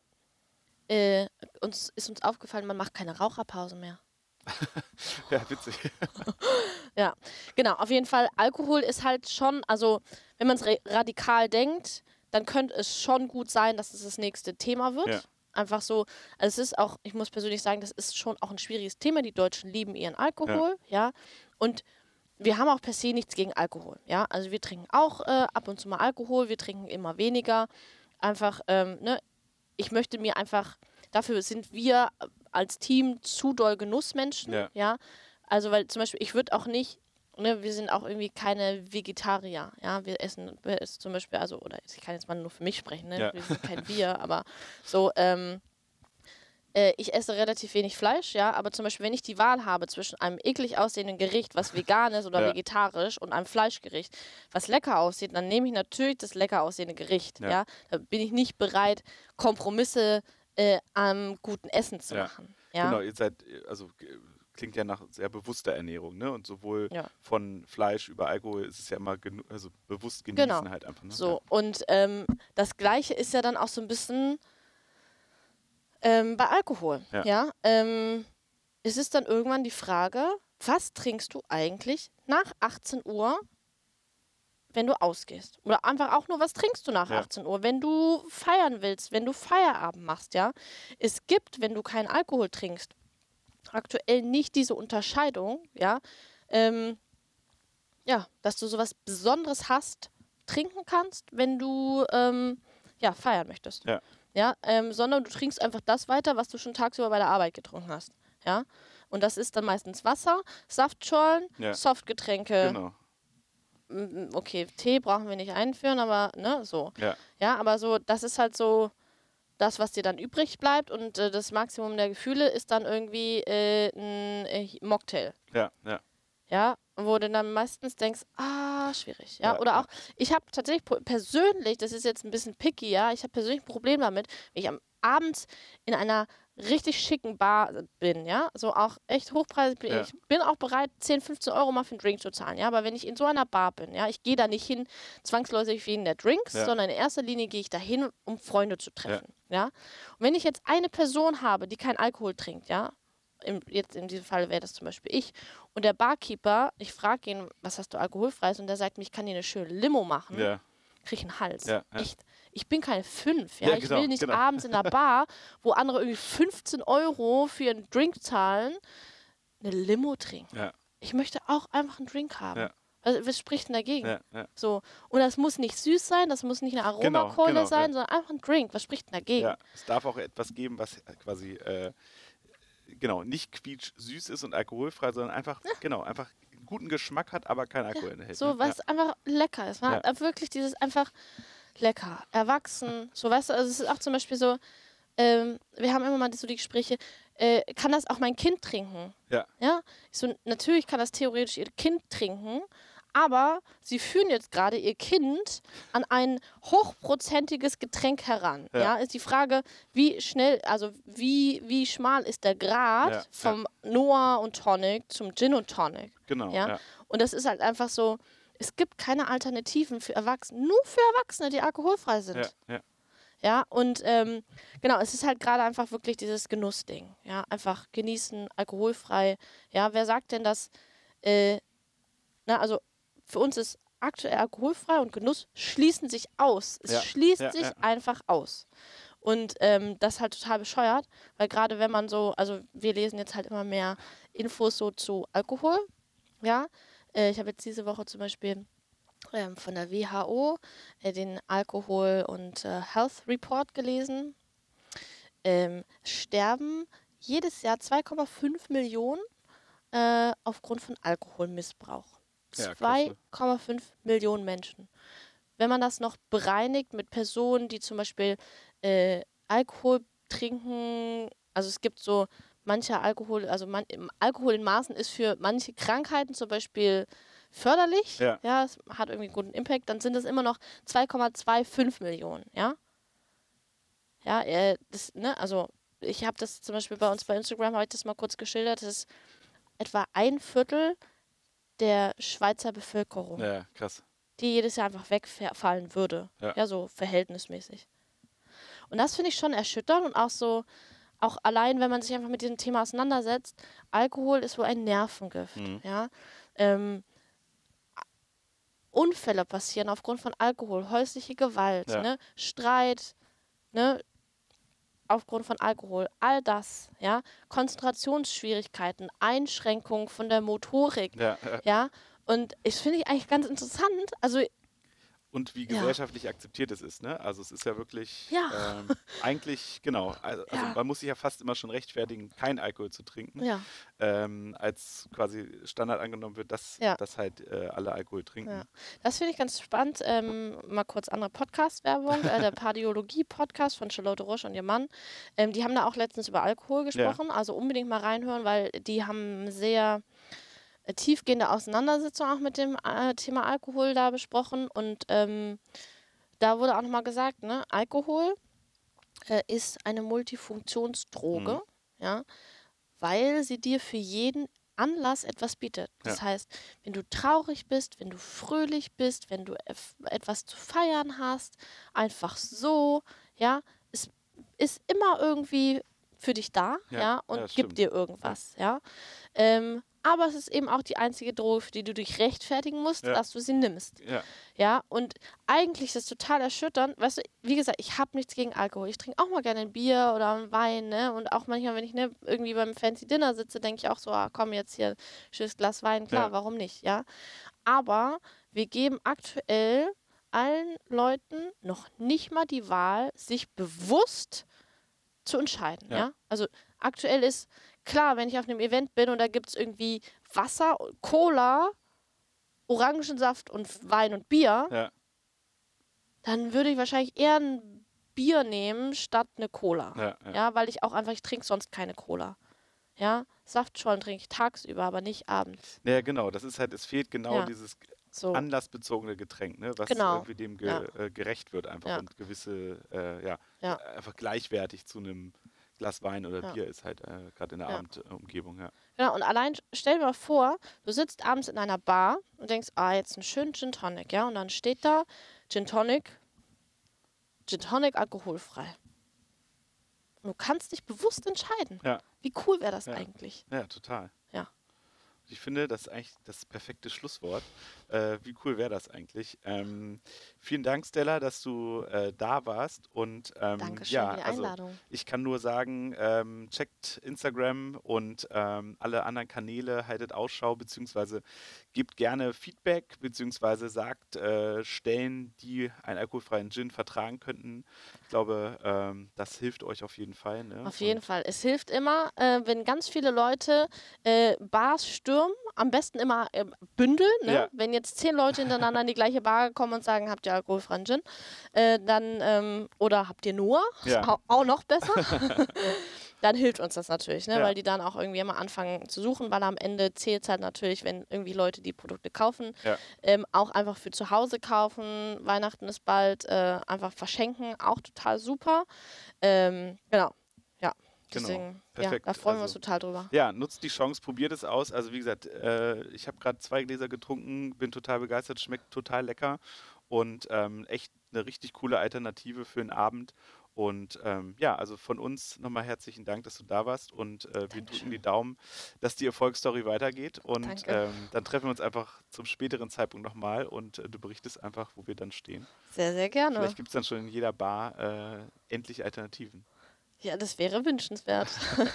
äh, uns ist uns aufgefallen, man macht keine Raucherpause mehr. Ja, witzig. Ja, genau. Auf jeden Fall, Alkohol ist halt schon, also wenn man es radikal denkt, dann könnte es schon gut sein, dass es das nächste Thema wird. Ja. Einfach so, also es ist auch, ich muss persönlich sagen, das ist schon auch ein schwieriges Thema. Die Deutschen lieben ihren Alkohol, ja. Und wir haben auch per se nichts gegen Alkohol, ja. Also wir trinken auch äh, ab und zu mal Alkohol, wir trinken immer weniger. Einfach, ähm, ne, ich möchte mir einfach, dafür sind wir als Team zu doll Genussmenschen, Ja. ja. Also, weil zum Beispiel, ich würde auch nicht, ne, wir sind auch irgendwie keine Vegetarier, ja. Wir essen, wir essen zum Beispiel, also, oder ich kann jetzt mal nur für mich sprechen, ne? Ja. Wir sind kein Bier, aber so, ähm, äh, ich esse relativ wenig Fleisch, ja, aber zum Beispiel, wenn ich die Wahl habe zwischen einem eklig aussehenden Gericht, was vegan ist oder Ja. vegetarisch, und einem Fleischgericht, was lecker aussieht, dann nehme ich natürlich das lecker aussehende Gericht, Ja. ja. Da bin ich nicht bereit, Kompromisse äh, am guten Essen zu Ja. machen. Ja. Genau, ihr seid, äh, also klingt ja nach sehr bewusster Ernährung, ne? Und sowohl Ja. von Fleisch über Alkohol ist es ja immer also bewusst genießen Genau. halt einfach. Ne? So, und ähm, das Gleiche ist ja dann auch so ein bisschen ähm, bei Alkohol. Ja. Ja. Ähm, es ist dann irgendwann die Frage, was trinkst du eigentlich nach 18 Uhr, wenn du ausgehst? Oder einfach auch nur, was trinkst du nach Ja. 18 Uhr, wenn du feiern willst, wenn du Feierabend machst, ja? Es gibt, wenn du keinen Alkohol trinkst, aktuell nicht diese Unterscheidung, ja, ähm, ja, dass du sowas Besonderes hast, trinken kannst, wenn du ähm, ja, feiern möchtest. Ja. Ja, ähm, sondern du trinkst einfach das weiter, was du schon tagsüber bei der Arbeit getrunken hast. Ja. Und das ist dann meistens Wasser, Saftschorlen, Ja. Softgetränke. Genau. Okay, Tee brauchen wir nicht einführen, aber ne, so. Ja. Ja, aber so, das ist halt so das, was dir dann übrig bleibt und äh, das Maximum der Gefühle ist dann irgendwie äh, ein äh, Mocktail. Ja, ja. Ja, wo du dann meistens denkst, ah, schwierig. Ja, Ja, oder ja. auch, ich habe tatsächlich persönlich, das ist jetzt ein bisschen picky, ja, ich habe persönlich ein Problem damit, wenn ich am Abend in einer richtig schicken Bar bin, ja, so auch echt hochpreisig bin. Ja. Ich bin auch bereit, 10, 15 Euro mal für einen Drink zu zahlen, ja, aber wenn ich in so einer Bar bin, ja, ich gehe da nicht hin zwangsläufig wegen der Drinks, Ja. sondern in erster Linie gehe ich da hin, um Freunde zu treffen, ja. Und wenn ich jetzt eine Person habe, die keinen Alkohol trinkt, ja, im, jetzt in diesem Fall wäre das zum Beispiel ich, und der Barkeeper, ich frage ihn, was hast du alkoholfreies? Und der sagt mir, ich kann dir eine schöne Limo machen. Ja, Krieg ich einen Hals. Ja, ja. Echt. Ich bin keine fünf. Ja? Ja, ich genau, will nicht genau. abends in der Bar, wo andere irgendwie 15 Euro für einen Drink zahlen, eine Limo trinken. ja, Ich möchte auch einfach einen Drink haben. Ja. Was, was spricht denn dagegen? ja, ja. So. Und das muss nicht süß sein, das muss nicht eine Genau, Aromakeule genau, sein, ja. sondern einfach ein Drink. Was spricht denn dagegen? Es darf auch etwas geben, was quasi äh, genau nicht quietsch süß ist und alkoholfrei, sondern einfach genau einfach einen guten Geschmack hat, aber kein Alkohol enthält. So, was einfach lecker ist. Man hat wirklich dieses einfach lecker, erwachsen. So, weißt du, also es ist auch zum Beispiel so, ähm, wir haben immer mal so die Gespräche, äh, kann das auch mein Kind trinken? Ja, Ja, ich so, natürlich kann das theoretisch ihr Kind trinken, Aber sie führen jetzt gerade ihr Kind an ein hochprozentiges Getränk heran. Ja. Ja. ist die Frage, wie schnell, also wie, wie schmal ist der Grad Ja, ja. vom Noah und Tonic zum Gin und Tonic. Genau. Ja? Ja. Und das ist halt einfach so, es gibt keine Alternativen für Erwachsene, nur für Erwachsene, die alkoholfrei sind. Ja, ja. Ja, und ähm, genau, es ist halt gerade einfach wirklich dieses Genussding. Ja, einfach genießen, alkoholfrei. Ja, wer sagt denn, dass, äh, na, also für uns ist aktuell alkoholfrei und Genuss schließen sich aus. Es Ja, schließt ja, sich ja. einfach aus. Und ähm, das ist halt total bescheuert, weil gerade wenn man so, also wir lesen jetzt halt immer mehr Infos so zu Alkohol. Ja, äh, ich habe jetzt diese Woche zum Beispiel ähm, von der WHO äh, den Alkohol- und äh, Health Report gelesen. Ähm, sterben jedes Jahr 2,5 Millionen äh, aufgrund von Alkoholmissbrauch. Ja, krass, ne? 2,5 Millionen Menschen. Wenn man das noch bereinigt mit Personen, die zum Beispiel äh, Alkohol trinken, also es gibt so mancher Alkohol, also man, Alkohol in Maßen ist für manche Krankheiten zum Beispiel förderlich, Ja. ja, es hat irgendwie einen guten Impact, dann sind es immer noch 2,25 Millionen, ja. Ja, äh, das, ne, also ich habe das zum Beispiel bei uns bei Instagram, habe ich das mal kurz geschildert, das ist etwa ein Viertel der Schweizer Bevölkerung, ja, krass. die jedes Jahr einfach wegfallen würde. Ja. Ja, so verhältnismäßig. Und das finde ich schon erschütternd und auch so, auch allein, wenn man sich einfach mit diesem Thema auseinandersetzt, Alkohol ist wohl ein Nervengift. Mhm. Ja? Ähm, Unfälle passieren aufgrund von Alkohol, häusliche Gewalt, Ja. ne? Streit, ne? aufgrund von Alkohol, all das, ja, Konzentrationsschwierigkeiten, Einschränkungen von der Motorik, Ja, ja. ja, und ich finde ich eigentlich ganz interessant, also Und wie Ja. gesellschaftlich akzeptiert es ist, ne? Also es ist ja wirklich Ja. ähm, eigentlich, genau, also, also Ja. man muss sich ja fast immer schon rechtfertigen, kein Alkohol zu trinken, ja, ähm, als quasi Standard angenommen wird, dass, Ja. dass halt äh, alle Alkohol trinken. Ja. Das finde ich ganz spannend. Ähm, mal kurz andere Podcast-Werbung. äh, der Pardiologie-Podcast von Charlotte Roche und ihr Mann. Ähm, die haben da auch letztens über Alkohol gesprochen. Also unbedingt mal reinhören, weil die haben sehr tiefgehende Auseinandersetzung auch mit dem äh, Thema Alkohol da besprochen. Und ähm, da wurde auch nochmal gesagt, ne, Alkohol äh, ist eine Multifunktionsdroge, ja, weil sie dir für jeden Anlass etwas bietet. Das Ja. heißt, wenn du traurig bist, wenn du fröhlich bist, wenn du etwas zu feiern hast, einfach so, ja, es ist immer irgendwie für dich da, Ja, ja, ja, und das gibt dir irgendwas, ja. Ähm, aber es ist eben auch die einzige Droge, für die du dich rechtfertigen musst, Ja. dass du sie nimmst. Ja, Ja, und eigentlich ist das total erschütternd. Weißt du, wie gesagt, ich habe nichts gegen Alkohol. Ich trinke auch mal gerne ein Bier oder einen Wein, ne? Und auch manchmal, wenn ich ne, irgendwie beim Fancy Dinner sitze, denke ich auch so, ah, komm, jetzt hier, schönes Glas Wein, klar, Ja. warum nicht, ja? Aber wir geben aktuell allen Leuten noch nicht mal die Wahl, sich bewusst zu entscheiden, Ja. ja? Also aktuell ist klar, wenn ich auf einem Event bin und da gibt es irgendwie Wasser, Cola, Orangensaft und Wein und Bier, ja, dann würde ich wahrscheinlich eher ein Bier nehmen statt eine Cola. ja, ja. Ja, weil ich auch einfach, ich trinke sonst keine Cola. Ja, Saftschollen trinke ich tagsüber, aber nicht abends. Ja, genau, das ist halt, es fehlt genau dieses So. anlassbezogene Getränk, ne? was Genau. irgendwie dem ge äh, gerecht wird einfach und gewisse, äh, ja, Ja. einfach gleichwertig zu einem Glas Wein oder Ja. Bier ist halt äh, gerade in der Ja. Abendumgebung, ja. Genau, und allein stell dir mal vor, du sitzt abends in einer Bar und denkst, ah, jetzt einen schönen Gin Tonic, ja, und dann steht da Gin Tonic, Gin Tonic alkoholfrei. Und du kannst dich bewusst entscheiden. Ja. Wie cool wäre das eigentlich? Ja, total. Ja. Ich finde, das ist eigentlich das perfekte Schlusswort. Äh, wie cool wäre das eigentlich? Ähm, vielen Dank, Stella, dass du äh, da warst. Und ähm, Dankeschön ja, für die also Einladung. ich kann nur sagen, ähm, checkt Instagram und ähm, alle anderen Kanäle, haltet Ausschau, beziehungsweise gebt gerne Feedback, beziehungsweise sagt äh, Stellen, die einen alkoholfreien Gin vertragen könnten. Ich glaube, ähm, das hilft euch auf jeden Fall. Ne? Auf jeden Und- Fall. Es hilft immer, äh, wenn ganz viele Leute äh, Bars stürmen, am besten immer äh, bündeln. Ne? Ja. Wenn jetzt zehn Leute hintereinander in die gleiche Bar kommen und sagen, habt ihr alkoholfreien Gin? Äh, dann, ähm, oder habt ihr nur? Ja. Auch, auch noch besser. dann hilft uns das natürlich, ne? Ja. weil die dann auch irgendwie immer anfangen zu suchen, weil am Ende zählt es halt natürlich, wenn irgendwie Leute die Produkte kaufen, Ja. ähm, auch einfach für zu Hause kaufen. Weihnachten ist bald, äh, einfach verschenken, auch total super. Ähm, genau. Genau. Deswegen, Perfekt. ja, da freuen wir uns Also- total drüber. Ja, nutzt die Chance, probiert es aus. Also wie gesagt, äh, ich habe gerade zwei Gläser getrunken, bin total begeistert, schmeckt total lecker und ähm, echt eine richtig coole Alternative für den Abend. Und ähm, ja, also von uns nochmal herzlichen Dank, dass du da warst und äh, wir drücken die Daumen, dass die Erfolgsstory weitergeht und ähm, dann treffen wir uns einfach zum späteren Zeitpunkt nochmal und äh, du berichtest einfach, wo wir dann stehen. Sehr, sehr gerne. Vielleicht gibt es dann schon in jeder Bar äh, endlich Alternativen. Ja, das wäre wünschenswert.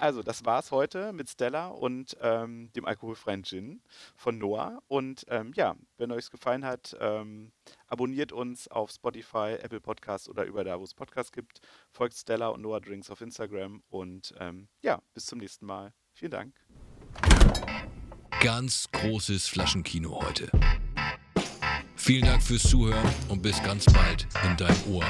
Also, das war's heute mit Stella und ähm, dem alkoholfreien Gin von Noah. Und ähm, ja, wenn euch es gefallen hat, ähm, abonniert uns auf Spotify, Apple Podcasts oder über da, wo es Podcasts gibt. Folgt Stella und Noah Drinks auf Instagram. Und ähm, ja, bis zum nächsten Mal. Vielen Dank. Ganz großes Flaschenkino heute. Vielen Dank fürs Zuhören und bis ganz bald in dein Ohr.